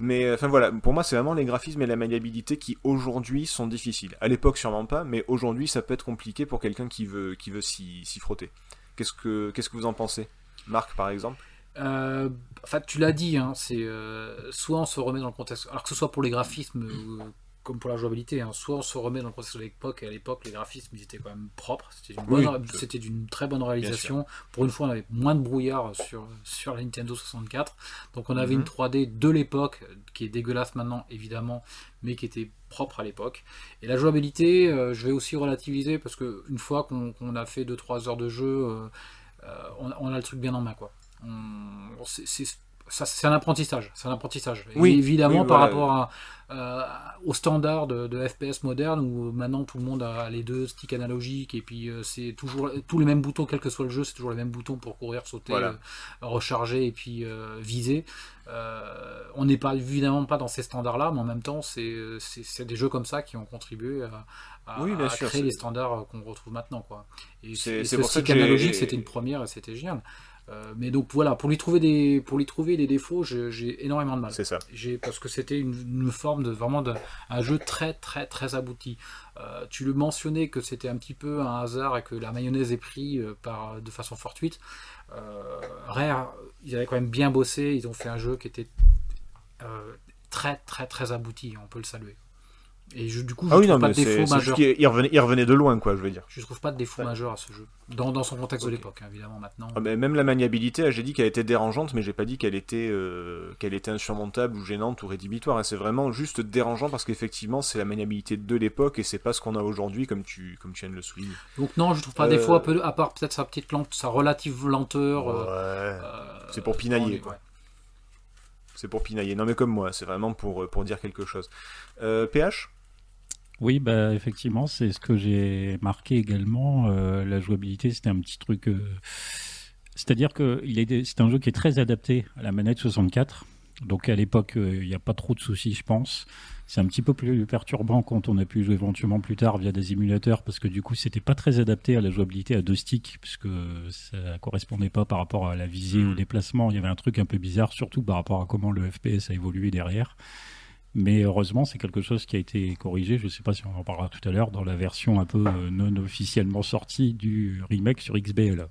Mais enfin voilà, pour moi, c'est vraiment les graphismes et la maniabilité qui aujourd'hui sont difficiles. À l'époque, sûrement pas, mais aujourd'hui, ça peut être compliqué pour quelqu'un qui veut, qui veut s'y, s'y frotter. Qu'est-ce que, qu'est-ce que vous en pensez, Marc, par exemple? Euh, enfin, tu l'as dit, hein, c'est euh, soit on se remet dans le contexte, alors que ce soit pour les graphismes euh, comme pour la jouabilité, hein, soit on se remet dans le contexte de l'époque, et à l'époque les graphismes ils étaient quand même propres, c'était d'une Oui, très bonne réalisation. Pour une fois, on avait moins de brouillard sur, sur la Nintendo 64, donc on avait Mhm. une 3D de l'époque qui est dégueulasse maintenant évidemment, mais qui était propre à l'époque. Et la jouabilité, je vais aussi relativiser parce que une fois qu'on a fait 2-3 heures de jeu, on, on a le truc bien en main quoi. On- c'est- un apprentissage. C'est un apprentissage. Et Oui, évidemment, oui, par rapport à, euh, au standard de, de FPS moderne où maintenant tout le monde a les deux sticks analogiques et puis euh, c'est toujours tous les mêmes boutons, quel que soit le jeu, c'est toujours les mêmes boutons pour courir, sauter, Voilà. euh, recharger et puis euh, viser. On n'est pas évidemment pas dans ces standards-là, mais en même temps, c'est des jeux comme ça qui ont contribué à, à- Oui, à sûr, créer c'est- les standards qu'on retrouve maintenant. Quoi. Et, C'est- et ce pour ça stick analogique, c'était une première et c'était génial. Euh, mais donc voilà, pour lui trouver des, pour lui trouver des défauts, j'ai énormément de mal. C'est ça. J'ai parce que c'était une, une forme de vraiment de, un jeu très très très abouti. Euh, tu le mentionnais que c'était un petit peu un hasard et que la mayonnaise est prise euh, par de façon fortuite. Euh, Rare, ils avaient quand même bien bossé. Ils ont fait un jeu qui était très très très abouti. On peut le saluer. Et je- du coup, je Ah oui, trouve non, pas de défaut majeur. qu'il il revenait, il revenait de loin, quoi, je veux dire. Je trouve pas de défaut Ouais. majeur à ce jeu. Dans, dans son contexte de l'époque, hein, évidemment, maintenant. Ah, mais même la maniabilité, j'ai dit qu'elle était dérangeante, mais j'ai pas dit qu'elle était, euh, qu'elle était insurmontable ou gênante ou rédhibitoire. hein. C'est vraiment juste dérangeant parce qu'effectivement, c'est la maniabilité de l'époque et c'est pas ce qu'on a aujourd'hui, comme tu, comme tu viens de le souligner. Donc non, je trouve pas Euh, de défaut, à, peu- à part peut-être sa petite lente, sa relative lenteur. euh, Ouais. euh, C'est pour pinailler, ouais. C'est pour pinailler. Non, mais comme moi, c'est vraiment pour, pour dire quelque chose. Euh, PH Oui, bah effectivement, c'est ce que j'ai marqué également. euh, la jouabilité, c'était un petit truc. euh, C'est-à-dire que c'est un jeu qui est très adapté à la manette 64. Donc à l'époque, euh, il n'y a pas trop de soucis, je pense. C'est un petit peu plus perturbant quand on a pu jouer éventuellement plus tard via des émulateurs, parce que du coup, c'était pas très adapté à la jouabilité à deux sticks, puisque ça correspondait pas par rapport à la visée Mhm. au déplacement. Il y avait un truc un peu bizarre, surtout par rapport à comment le FPS a évolué derrière. Mais heureusement, c'est quelque chose qui a été corrigé. Je ne sais pas si on en parlera tout à l'heure dans la version un peu euh, non officiellement sortie du remake sur XBL.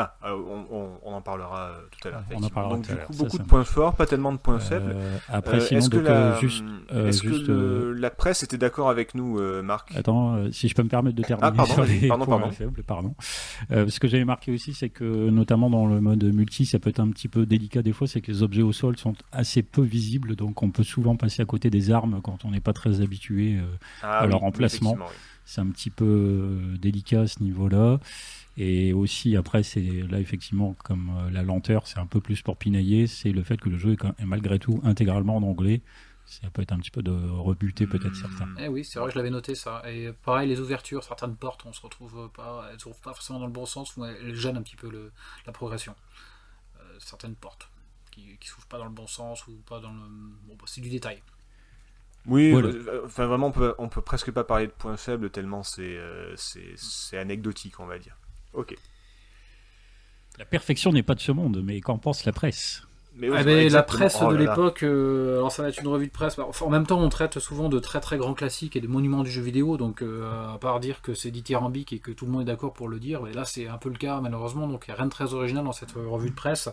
Ah, euh, on, on- on en parlera euh, tout à l'heure. On en effectivement. parlera Donc tout du coup, beaucoup ça de points forts, pas tellement de points faibles. Euh, après, Euh, sinon, est-ce que, la, juste, euh, est-ce que le- la presse était d'accord avec nous, Marc? Attends, si je peux me permettre de terminer Ah, pardon, sur les pardon, points pardon. faibles, pardon. Euh, ce que j'avais marqué aussi, c'est que notamment dans le mode multi, ça peut être un petit peu délicat des fois, c'est que les objets au sol sont assez peu visibles, donc on peut souvent passer à côté des armes quand on n'est pas très habitué. euh, Ah, à oui, leur emplacement. oui. c'est un petit peu délicat à ce niveau-là. Et aussi, après, c'est là, effectivement, comme euh, la lenteur, c'est un peu plus pour pinailler, c'est le fait que le jeu est, quand- malgré tout intégralement en anglais. Ça peut être un petit peu de rebuter, peut-être certains. Eh oui, c'est vrai que je l'avais noté ça. Et pareil, les ouvertures, certaines portes, on se retrouve pas, elles se retrouvent pas forcément dans le bon sens, ou elles gênent un petit peu le- la progression. Euh, certaines portes qui, qui s'ouvrent pas dans le bon sens ou pas dans le. Bon, bah, c'est du détail. Oui, Voilà. euh, enfin vraiment, on peut, on peut presque pas parler de points faibles tellement c'est euh, c'est c'est anecdotique, on va dire. La perfection n'est pas de ce monde, mais qu'en pense la presse? Mais Ah ben, la presse Oh de l'époque, euh, alors ça va être une revue de presse. enfin, en même temps, on traite souvent de très très grands classiques et de monuments du jeu vidéo. Donc, euh, à part dire que c'est dithyrambique et que tout le monde est d'accord pour le dire, mais là c'est un peu le cas malheureusement. Donc, il n'y a rien de très original dans cette euh, revue de presse.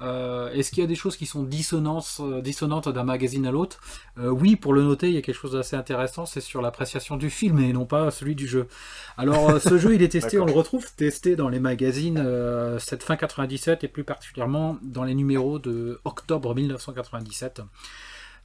Euh, Est-ce qu'il y a des choses qui sont dissonantes d'un magazine à l'autre? Oui, pour le noter, il y a quelque chose d'assez intéressant. C'est sur l'appréciation du film et non pas celui du jeu. Alors, ce jeu, il est testé, on le retrouve testé dans les magazines cette fin 97 et plus particulièrement dans les numéros de octobre 1997.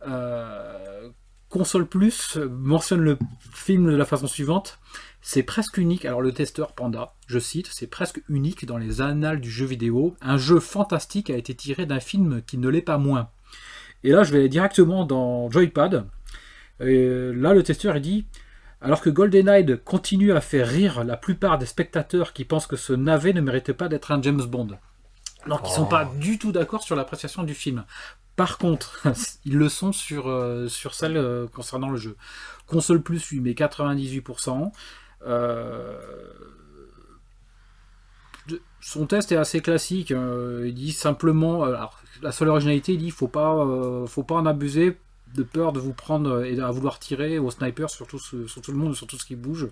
Euh, Console Plus mentionne le film de la façon suivante. C'est presque unique. Alors le testeur Panda, je cite, c'est presque unique dans les annales du jeu vidéo. Un jeu fantastique a été tiré d'un film qui ne l'est pas moins. Et là, je vais directement dans Joypad. Et là, le testeur dit alors que GoldenEye continue à faire rire la plupart des spectateurs qui pensent que ce navet ne méritait pas d'être un James Bond. Donc ils sont Oh. pas du tout d'accord sur l'appréciation du film. Par contre, ils le sont sur, euh, sur celle euh, concernant le jeu. Console Plus lui met 98%. Euh, de- son test est assez classique. euh, il dit simplement, euh, alors, la seule originalité, il dit faut pas, faut pas en abuser de peur de vous prendre et à vouloir tirer au sniper sur tout, ce- sur tout le monde, sur tout ce qui bouge.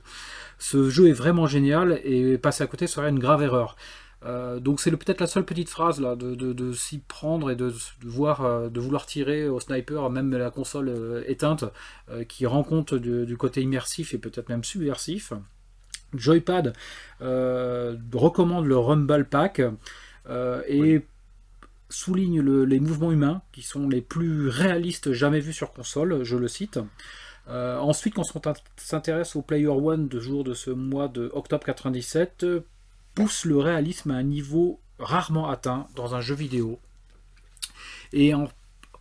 Ce jeu est vraiment génial et passer à côté serait une grave erreur. Euh, donc c'est peut-être la seule petite phrase là de, de- de s'y prendre et de, de voir euh, de vouloir tirer au sniper même la console euh, éteinte euh, qui rend compte du, du côté immersif et peut-être même subversif. Joypad recommande le Rumble Pack et souligne le- les mouvements humains qui sont les plus réalistes jamais vus sur console, je le cite. Ensuite, quand on s'intéresse au Player One de jour de ce mois de octobre 97, euh, pousse le réalisme à un niveau rarement atteint dans un jeu vidéo. Et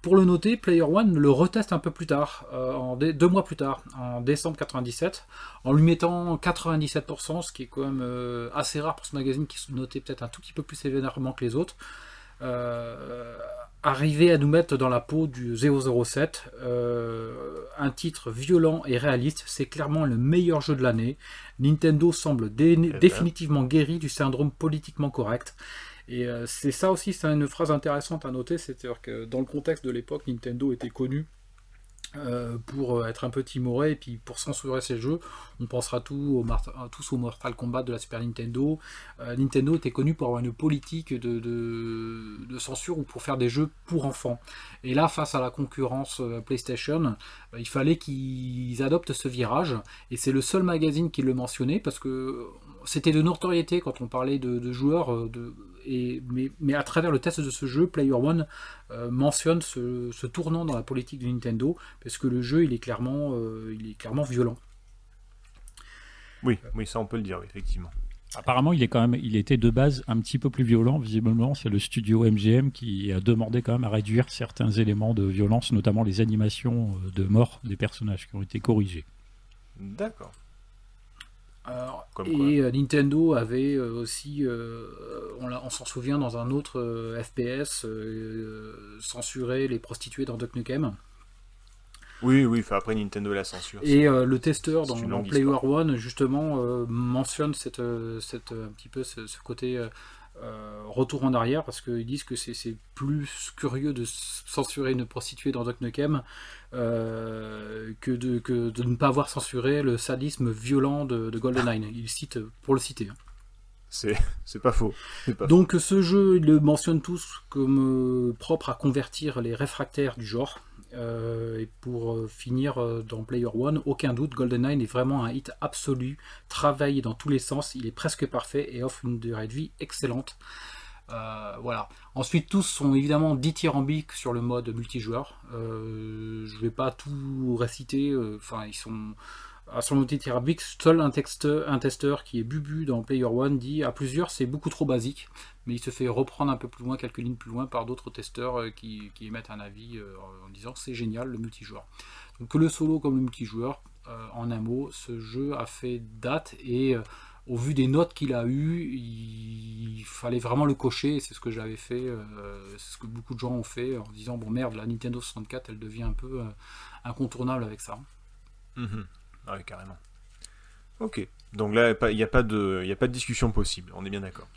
pour le noter, Player One le reteste un peu plus tard, en deux mois plus tard, en décembre 97, en lui mettant 97%, ce qui est quand même assez rare pour ce magazine qui se notait peut-être un tout petit peu plus sévèrement que les autres. Euh, arriver à nous mettre dans la peau du 007, euh, un titre violent et réaliste, c'est clairement le meilleur jeu de l'année. Nintendo semble eh ben. définitivement guéri du syndrome politiquement correct. Et euh, c'est ça aussi, c'est une phrase intéressante à noter, c'est-à-dire que dans le contexte de l'époque, Nintendo était connu euh, pour euh, être un peu timoré et puis pour censurer ces jeux. On pensera tout au tous au Mortal Kombat de la Super Nintendo. Euh, Nintendo était connu pour avoir une politique de, de, censure ou pour faire des jeux pour enfants. Et là, face à la concurrence PlayStation, il fallait qu'ils adoptent ce virage. Et c'est le seul magazine qui le mentionnait parce que c'était de notoriété quand on parlait de, joueurs. De, et, mais, mais, à travers le test de ce jeu, Player One mentionne ce, ce, tournant dans la politique de Nintendo parce que le jeu il est clairement, euh, il est clairement violent. Oui, oui, ça on peut le dire, effectivement. Apparemment, il est quand même, il était de base un petit peu plus violent. Visiblement, c'est le studio MGM qui a demandé quand même à réduire certains éléments de violence, notamment les animations euh, de mort des personnages qui ont été corrigés. D'accord. Et euh, Nintendo avait aussi, on, on s'en souvient dans un autre FPS, censuré les prostituées dans Duck Nukem. Oui, oui, après Nintendo la censure. Et euh, le testeur dans, Player One, justement, euh, mentionne cette, euh, cette, un petit peu ce, côté retour en arrière, parce qu'ils disent que c'est plus curieux de censurer une prostituée dans Duck Nukem que, de, que de ne pas avoir censuré le sadisme violent de, de GoldenEye. Il cite, pour le citer. Hein. C'est pas faux. Donc ce jeu, ils le mentionnent tous comme propre à convertir les réfractaires du genre. Euh, et pour euh, finir euh, dans Player One, aucun doute, GoldenEye est vraiment un hit absolu, travaillé dans tous les sens, il est presque parfait et offre une durée de vie excellente. voilà. Ensuite, tous sont évidemment dithyrambiques sur le mode multijoueur. Je vais pas tout réciter. Enfin, ils sont à son multijoueur. Seul un, testeur qui est Bubu dans Player One dit à plusieurs c'est beaucoup trop basique mais il se fait reprendre un peu plus loin, quelques lignes plus loin, par d'autres testeurs euh, qui, émettent un avis euh, en disant c'est génial le multijoueur. Donc le solo comme le multijoueur, euh, en un mot, ce jeu a fait date et au vu des notes qu'il a eues, il, fallait vraiment le cocher, c'est ce que j'avais fait, c'est ce que beaucoup de gens ont fait en disant bon merde, la Nintendo 64 elle devient un peu incontournable avec ça. Mhm. Ah oui, carrément. Ok, donc là il n'y a, pas de, a pas de discussion possible, on est bien d'accord.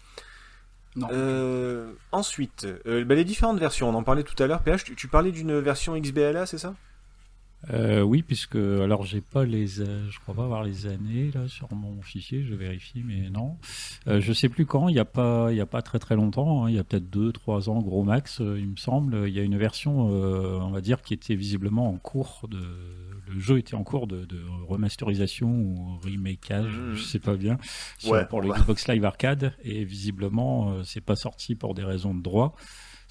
Euh, ensuite, euh, bah, les différentes versions, on en parlait tout à l'heure. PH, tu, parlais d'une version XBLA, c'est ça? Euh, oui, puisque alors j'ai pas les, je crois pas avoir les années là sur mon fichier, je vérifie, mais non, euh, je sais plus quand. Il y a pas, il y a pas très très longtemps. Hein, il y a peut-être deux, trois ans, gros max, il me semble. Il y a une version, on va dire, qui était visiblement en cours de, le jeu était en cours de, remasterisation ou remakeage, mmh. je sais pas bien, pour le Xbox Live Arcade. Et visiblement, euh, c'est pas sorti pour des raisons de droit.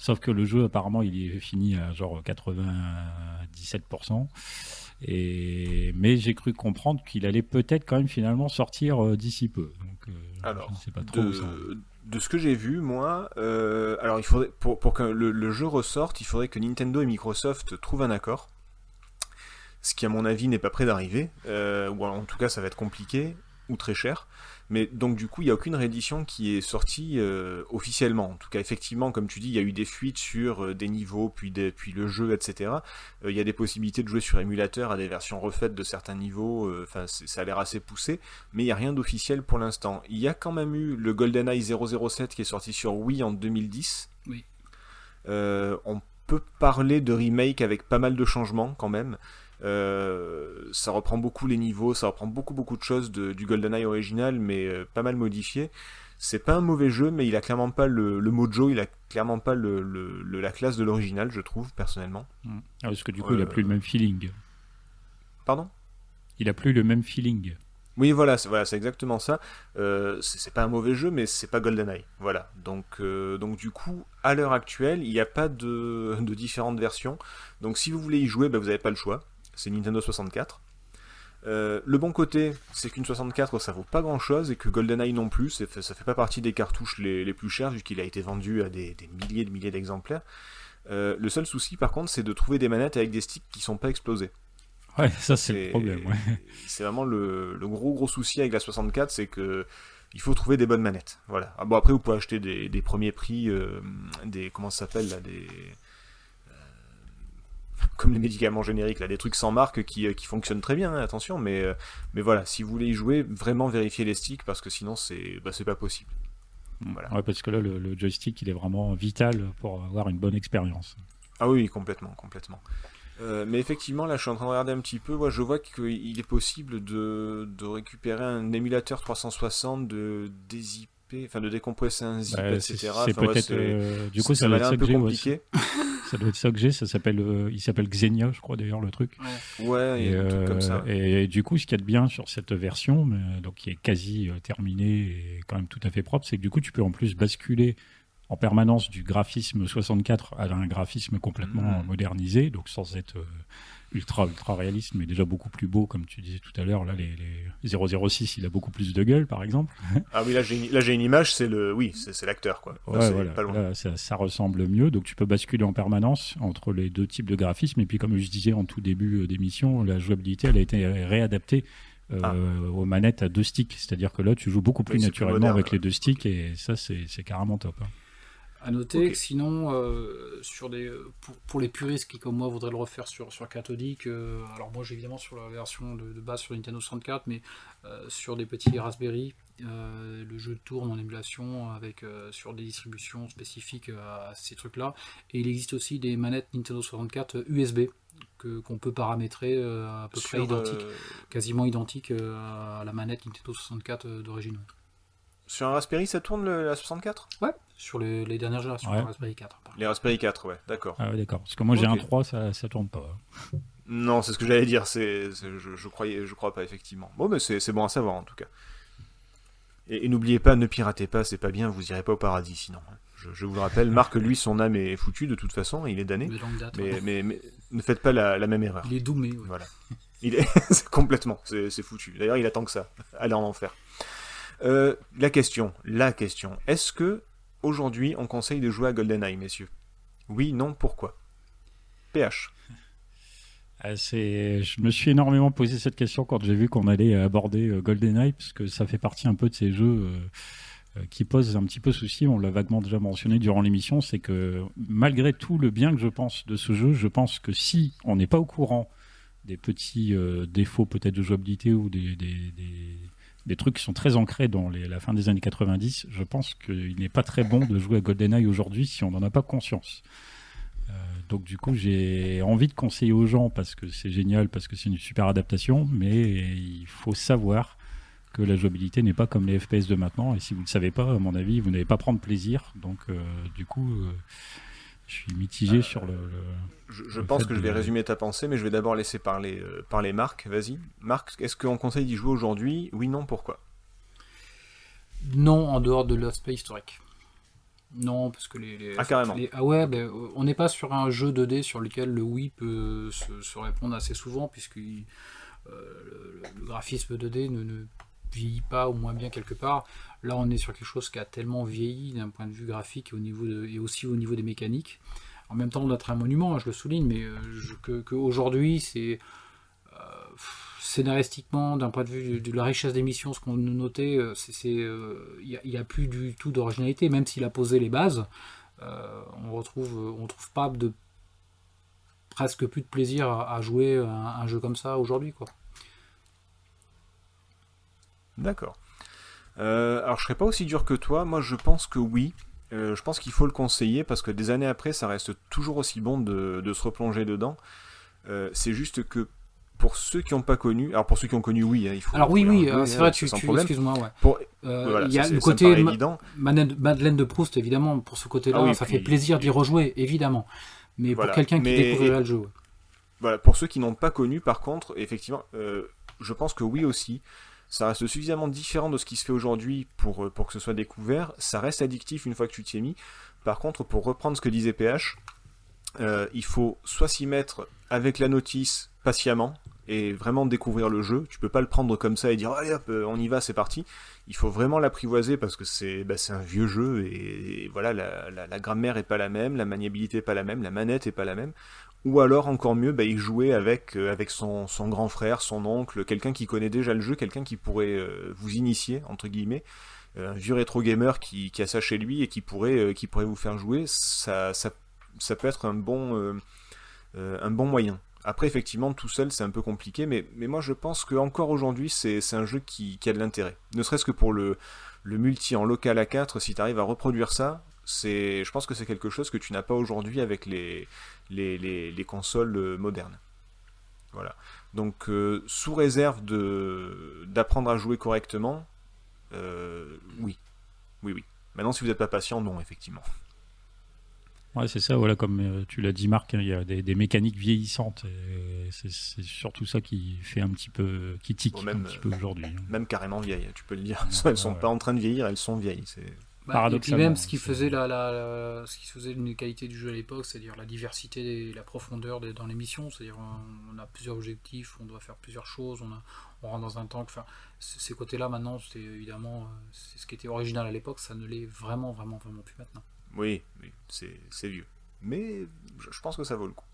Sauf que le jeu, apparemment, il est fini à genre 97%. Et... Mais j'ai cru comprendre qu'il allait peut-être quand même finalement sortir euh, d'ici peu. Donc, euh, alors, je sais pas trop de, de ce que j'ai vu, moi, alors il faudrait pour, pour que le, jeu ressorte, il faudrait que Nintendo et Microsoft trouvent un accord ce qui à mon avis n'est pas prêt d'arriver, euh, ou en tout cas ça va être compliqué ou très cher. Mais donc du coup, il n'y a aucune réédition qui est sortie euh, officiellement. En tout cas, effectivement, comme tu dis, il y a eu des fuites sur euh, des niveaux, puis, puis le jeu, etc. il y a des possibilités de jouer sur émulateur à des versions refaites de certains niveaux. Enfin, ça a l'air assez poussé, mais il n'y a rien d'officiel pour l'instant. Il y a quand même eu le GoldenEye 007 qui est sorti sur Wii en 2010. Oui. on peut parler de remake avec pas mal de changements quand même. Euh, ça reprend beaucoup les niveaux, ça reprend beaucoup beaucoup de choses du GoldenEye original, mais euh, pas mal modifié. C'est pas un mauvais jeu, mais il a clairement pas le, mojo, il a clairement pas le, la classe de l'original, je trouve, personnellement. Mmh. Ah, parce que du coup, il a plus le même feeling. Pardon? Il a plus le même feeling. Oui, voilà, c'est voilà, exactement ça. Euh, c'est pas un mauvais jeu, mais c'est pas GoldenEye. Voilà. Donc, donc du coup, à l'heure actuelle, il n'y a pas de, de, différentes versions. Donc, si vous voulez y jouer, bah, vous n'avez pas le choix c'est Nintendo 64. Euh, le bon côté, c'est qu'une 64 ça vaut pas grand chose et que GoldenEye non plus, ça fait pas partie des cartouches les, plus chères vu qu'il a été vendu à des, milliers de milliers d'exemplaires. Euh, le seul souci, par contre, c'est de trouver des manettes avec des sticks qui sont pas explosés. Ouais, ça c'est le problème. Ouais. C'est vraiment le, le, gros gros souci avec la 64, c'est que il faut trouver des bonnes manettes. Voilà. Ah, bon après vous pouvez acheter des, des premiers prix, euh, des comment ça s'appelle là, des comme les médicaments génériques là, des trucs sans marque qui, euh, qui fonctionnent très bien. Hein, attention, mais euh, mais voilà, si vous voulez y jouer, vraiment vérifiez les sticks parce que sinon c'est bah, c'est pas possible. Voilà. Ouais, parce que là le, le, joystick il est vraiment vital pour avoir une bonne expérience. Ah oui, complètement, complètement. Euh, mais effectivement, là, je suis en train de regarder un petit peu. Moi, je vois qu'il est possible de, de, récupérer un émulateur 360, de enfin de décompresser un zip, bah, etc. C'est enfin, peut-être. ouais, euh, du coup, ça, ça doit être un que peu j'ai compliqué. ça doit être ça que j'ai. Ça s'appelle. euh, il s'appelle Xenia, je crois d'ailleurs le truc. Ouais, un truc comme ça. Et, et du coup, ce qu'il y a de bien sur cette version, mais, donc qui est quasi euh, terminée et quand même tout à fait propre, c'est que du coup, tu peux en plus basculer en permanence du graphisme 64 à un graphisme complètement Mhm. modernisé, donc sans être euh, ultra ultra réaliste, mais déjà beaucoup plus beau, comme tu disais tout à l'heure. Là, les, les 006, il a beaucoup plus de gueule, par exemple. Ah oui, là j'ai une, là, j'ai une image, c'est le, oui, c'est l'acteur quoi. Là, Ouais, voilà. pas loin. Là, ça, ça ressemble mieux, donc tu peux basculer en permanence entre les deux types de graphismes. Et puis, comme je disais en tout début euh, d'émission, la jouabilité, elle a été réadaptée. euh, Ah. aux manettes à deux sticks, c'est-à-dire que là tu joues beaucoup plus Oui, c'est plus naturellement moderne, avec les deux sticks et ça c'est c'est carrément top. hein. À noter que sinon, euh, sur des, pour, pour les puristes qui, comme moi, voudraient le refaire sur, sur cathodique, euh, alors moi j'ai évidemment sur la version de, de base sur Nintendo 64, mais euh, sur des petits Raspberry, le jeu tourne en émulation avec, sur des distributions spécifiques à ces trucs-là. Et il existe aussi des manettes Nintendo 64 USB qu'on peut paramétrer à peu près identiques, quasiment identiques à la manette Nintendo 64 euh, d'origine. Sur un Raspberry, ça tourne le- la 64 Ouais, sur les, les dernières générations Ouais. Raspberry 4. par Les Raspberry 4, ouais, d'accord. Ah ouais, d'accord. Parce que moi j'ai un 3, ça, ça tourne pas. Non, c'est ce que j'allais dire. C'est, c'est- je, je croyais, je crois pas effectivement. Bon, mais c'est, c'est bon à savoir en tout cas. Et, et n'oubliez pas, ne piratez pas, c'est pas bien. Vous irez pas au paradis sinon. hein. Je, je vous le rappelle, Marc, lui, son âme est foutue de toute façon, il est damné. Date. Mais, ouais. mais, mais ne faites pas la, la même erreur. Il est doumé. ouais. Voilà. Il est c'est complètement, c'est, c'est foutu. D'ailleurs, il attend que ça. Aller en enfer. Euh, la question, la question. Est-ce que aujourd'hui, on conseille de jouer à GoldenEye, messieurs? Oui, non, pourquoi? PH. Ah, Je me suis énormément posé cette question quand j'ai vu qu'on allait aborder euh, GoldenEye, parce que ça fait partie un peu de ces jeux euh, qui posent un petit peu souci. On l'a vaguement déjà mentionné durant l'émission, c'est que malgré tout le bien que je pense de ce jeu, je pense que si on n'est pas au courant des petits défauts peut-être de jouabilité ou des- des trucs qui sont très ancrés dans la fin des années 90, je pense qu'il n'est pas très bon de jouer à GoldenEye aujourd'hui si on n'en a pas conscience. Euh, donc du coup, j'ai envie de conseiller aux gens parce que c'est génial, parce que c'est une super adaptation, mais il faut savoir que la jouabilité n'est pas comme les FPS de maintenant. Et si vous ne le savez pas, à mon avis, vous n'allez pas prendre plaisir. Donc euh, du coup, euh, je suis mitigé sur le. le- Je, je Le pense que je vais de- résumer ta pensée, mais je vais d'abord laisser parler, euh, parler Marc. Vas-y. Marc, est-ce qu'on conseille d'y jouer aujourd'hui? Oui, non, pourquoi? Non, en dehors de l'aspect historique. Non, parce que les. les- Ah, carrément. les- ah ouais, ben, euh, on n'est pas sur un jeu 2D sur lequel le oui peut se, se répondre assez souvent, puisque euh, le, le graphisme 2D ne, ne vieillit pas au moins bien quelque part. Là, on est sur quelque chose qui a tellement vieilli d'un point de vue graphique et, au niveau et aussi au niveau des mécaniques. En même temps, on a un monument, hein, je le souligne, mais euh, je- que, c'est euh, scénaristiquement, d'un point de vue de la richesse des missions, ce qu'on notait, euh, euh, il n'y a, plus du tout d'originalité, même s'il a posé les bases. euh, on retrouve, on trouve pas de presque plus de plaisir à, à jouer un, un jeu comme ça aujourd'hui, quoi. D'accord. Euh, alors, je serais pas aussi dur que toi. Moi, je pense que oui. Euh, je pense qu'il faut le conseiller parce que des années après, ça reste toujours aussi bon de, de se replonger dedans. Euh, c'est juste que pour ceux qui n'ont pas connu, alors pour ceux qui ont connu, oui, hein, il faut. Alors oui, oui, euh, c'est vrai, tu, tu- excuse-moi, ouais. Pour- Euh, voilà, il y a ça, le côté ma- évident. Madeleine, de Proust, évidemment, pour ce côté-là, Ah oui, ça puis- fait plaisir d'y rejouer, évidemment. Mais Voilà. pour quelqu'un qui découvrirait le jeu, ouais. Voilà, pour ceux qui n'ont pas connu, par contre, effectivement, je pense que oui aussi, ça reste suffisamment différent de ce qui se fait aujourd'hui pour, euh, pour que ce soit découvert. Ça reste addictif une fois que tu t'y es mis. Par contre, pour reprendre ce que disait PH, euh, il faut soit s'y mettre avec la notice patiemment, et vraiment découvrir le jeu. Tu peux pas le prendre comme ça et dire allez hop, on y va, c'est parti. Il faut vraiment l'apprivoiser parce que c'est bah, un vieux jeu et, voilà, la, la, grammaire est pas la même, la maniabilité est pas la même, la manette est pas la même. Ou alors encore mieux, bah, y jouer avec, euh, son, grand frère, son oncle, quelqu'un qui connaît déjà le jeu, quelqu'un qui pourrait euh, vous initier, entre guillemets. Euh, un vieux rétro gamer qui, a ça chez lui et qui pourrait, vous faire jouer, ça, peut être un bon, moyen. Après, effectivement, tout seul, c'est un peu compliqué, mais, moi, je pense qu'encore aujourd'hui, c'est un jeu qui, qui a de l'intérêt. Ne serait-ce que pour le, le multi en local à 4, si tu arrives à reproduire ça, c'est, je pense que c'est quelque chose que tu n'as pas aujourd'hui avec les, les, les, les, consoles euh, modernes. Voilà. Donc, euh, sous réserve de, d'apprendre à jouer correctement, euh, oui. Oui, oui. Maintenant, si vous n'êtes pas patient, non, effectivement. Ouais, c'est ça, voilà, comme euh, tu l'as dit, Marc, hein, il y a des, mécaniques vieillissantes. C'est surtout ça qui fait un petit peu, qui tique un petit peu aujourd'hui. Hein. Même carrément vieilles, tu peux le dire. Elles sont pas en train de vieillir, elles sont vieilles. Bah, et puis même ce qui faisait la, la, ce qui faisait une qualité du jeu à l'époque, c'est-à-dire la diversité et la profondeur dans les missions. C'est-à-dire on, a plusieurs objectifs, on doit faire plusieurs choses, on, a, on rentre dans un tank. Enfin, ces côtés-là maintenant, c'est évidemment c'est ce qui était original à l'époque, ça ne l'est vraiment, vraiment, vraiment plus maintenant. Oui, oui c'est vieux. Mais je pense que ça vaut le coup.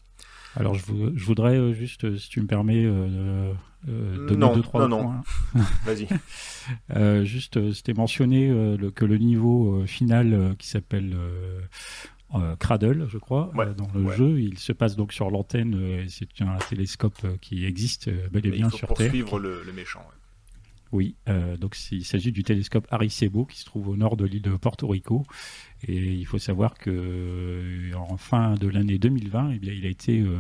Alors, je, je voudrais euh, juste, euh, si tu me permets, euh, euh donner non, deux, trois non, points. Non, vas-y. juste, c'était mentionné le, que le niveau final qui s'appelle Cradle, je crois, dans le jeu, il se passe donc sur l'antenne. c'est un télescope qui existe bel et bien sur Terre. Pour suivre le, le méchant. Oui, euh, donc il s'agit du télescope Arecibo qui se trouve au nord de l'île de Porto Rico. Et il faut savoir que euh, en fin de l'année 2020, eh bien, il a été euh,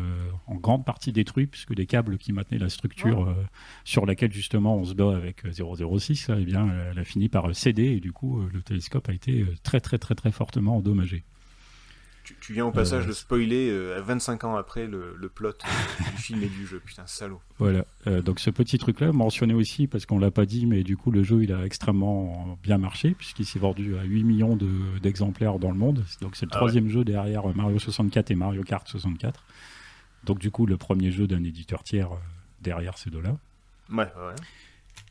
en grande partie détruit puisque les câbles qui maintenaient la structure sur laquelle justement on se bat avec 006, eh bien, elle a fini par céder et du coup le télescope a été très très très très fortement endommagé. Tu, viens au passage de spoiler 25 ans après le, plot du film et du jeu, putain salaud. Voilà, donc ce petit truc-là, mentionné aussi parce qu'on l'a pas dit, mais du coup le jeu il a extrêmement bien marché puisqu'il s'est vendu à 8 millions d'exemplaires dans le monde. Donc c'est le troisième jeu derrière Mario 64 et Mario Kart 64. Donc du coup le premier jeu d'un éditeur tiers derrière ces deux-là. Ouais, ouais.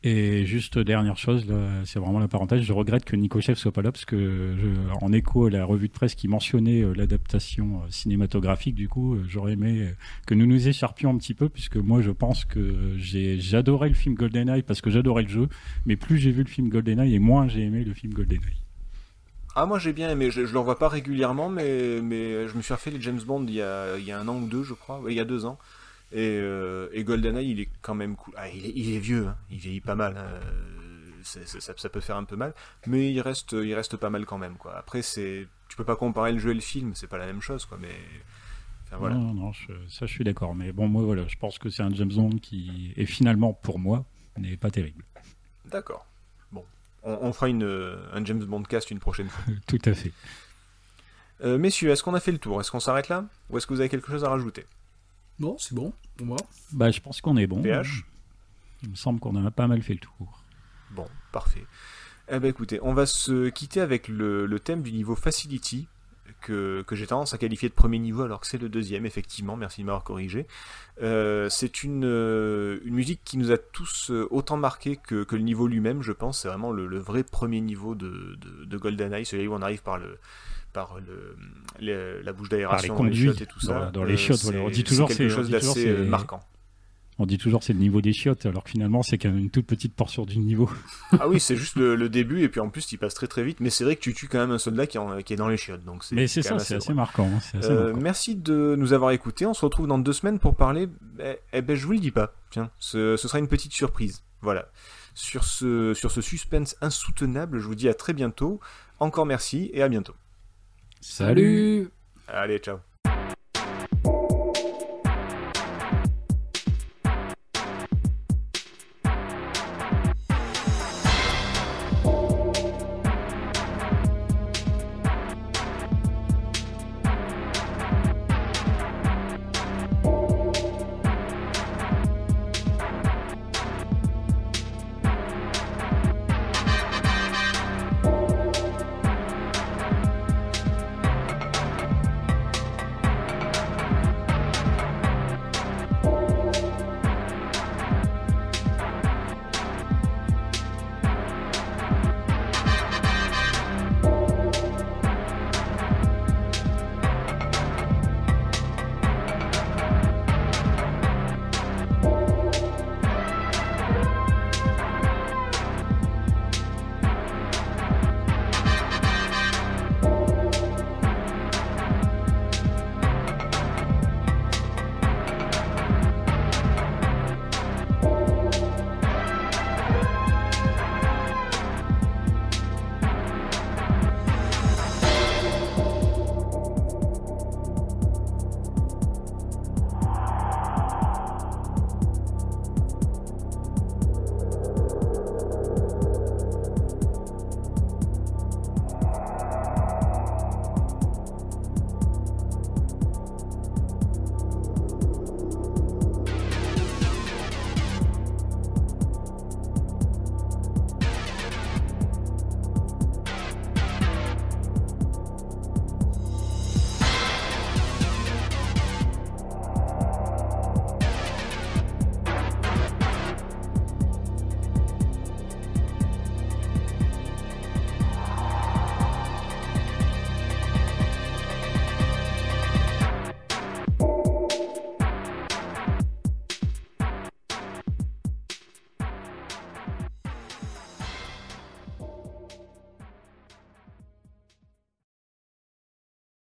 Et juste dernière chose, c'est vraiment la parenthèse, je regrette que Nico Chef soit pas là parce que en écho à la revue de presse qui mentionnait euh, l'adaptation euh, cinématographique, du coup, euh, j'aurais aimé que nous nous écharpions un petit peu puisque moi je pense que j'adorais le film GoldenEye parce que j'adorais le jeu, mais plus j'ai vu le film GoldenEye et moins j'ai aimé le film GoldenEye. Ah moi j'ai bien aimé, je, je le revois pas régulièrement mais, mais je me suis refait les James Bond il y a, il y a un an ou deux je crois, il y a deux ans. Et, euh, et, GoldenEye, il est quand même cool. Ah, il, est, il, est, vieux, hein. il vieillit pas mal. Hein. ça, ça, peut faire un peu mal, mais il reste, il reste pas mal quand même. Quoi. Après, c'est, tu peux pas comparer le jeu et le film, c'est pas la même chose, quoi. Mais enfin, voilà. Non, non, ça je suis d'accord. Mais bon, moi voilà, je pense que c'est un James Bond qui est finalement pour moi n'est pas terrible. D'accord. Bon, on, fera une, un James Bond cast une prochaine fois. Tout à fait. Euh, messieurs, est-ce qu'on a fait le tour? Est-ce qu'on s'arrête là? Ou est-ce que vous avez quelque chose à rajouter? Non, c'est bon pour moi. Bah, je pense qu'on est bon. PH Il me semble qu'on a pas mal fait le tour. Bon, parfait. Eh ben écoutez, on va se quitter avec le, thème du niveau Facility, que, j'ai tendance à qualifier de premier niveau alors que c'est le deuxième, effectivement, merci de m'avoir corrigé. Euh, c'est une, euh, une, musique qui nous a tous euh, autant marqué que, le niveau lui-même, je pense. C'est vraiment le, vrai premier niveau de, de, de GoldenEye, celui où on arrive par le, par le, la bouche d'aération les chiottes et tout ça. Dans, les chiottes, on dit toujours quelque chose d'assez marquant. On dit toujours c'est le niveau des chiottes, alors que finalement c'est quand même une toute petite portion du niveau. ah oui, c'est juste le, début, et puis en plus il passe très très vite, mais c'est vrai que tu tues quand même un soldat qui, qui est dans les chiottes. Donc mais c'est ça, c'est assez, marquant. Hein, euh, merci de nous avoir écoutés, on se retrouve dans deux semaines pour parler, eh, eh ben je vous le dis pas, tiens, ce, ce sera une petite surprise. Voilà. Sur ce, sur ce suspense insoutenable, je vous dis à très bientôt, encore merci et à bientôt. Salut. Allez, ciao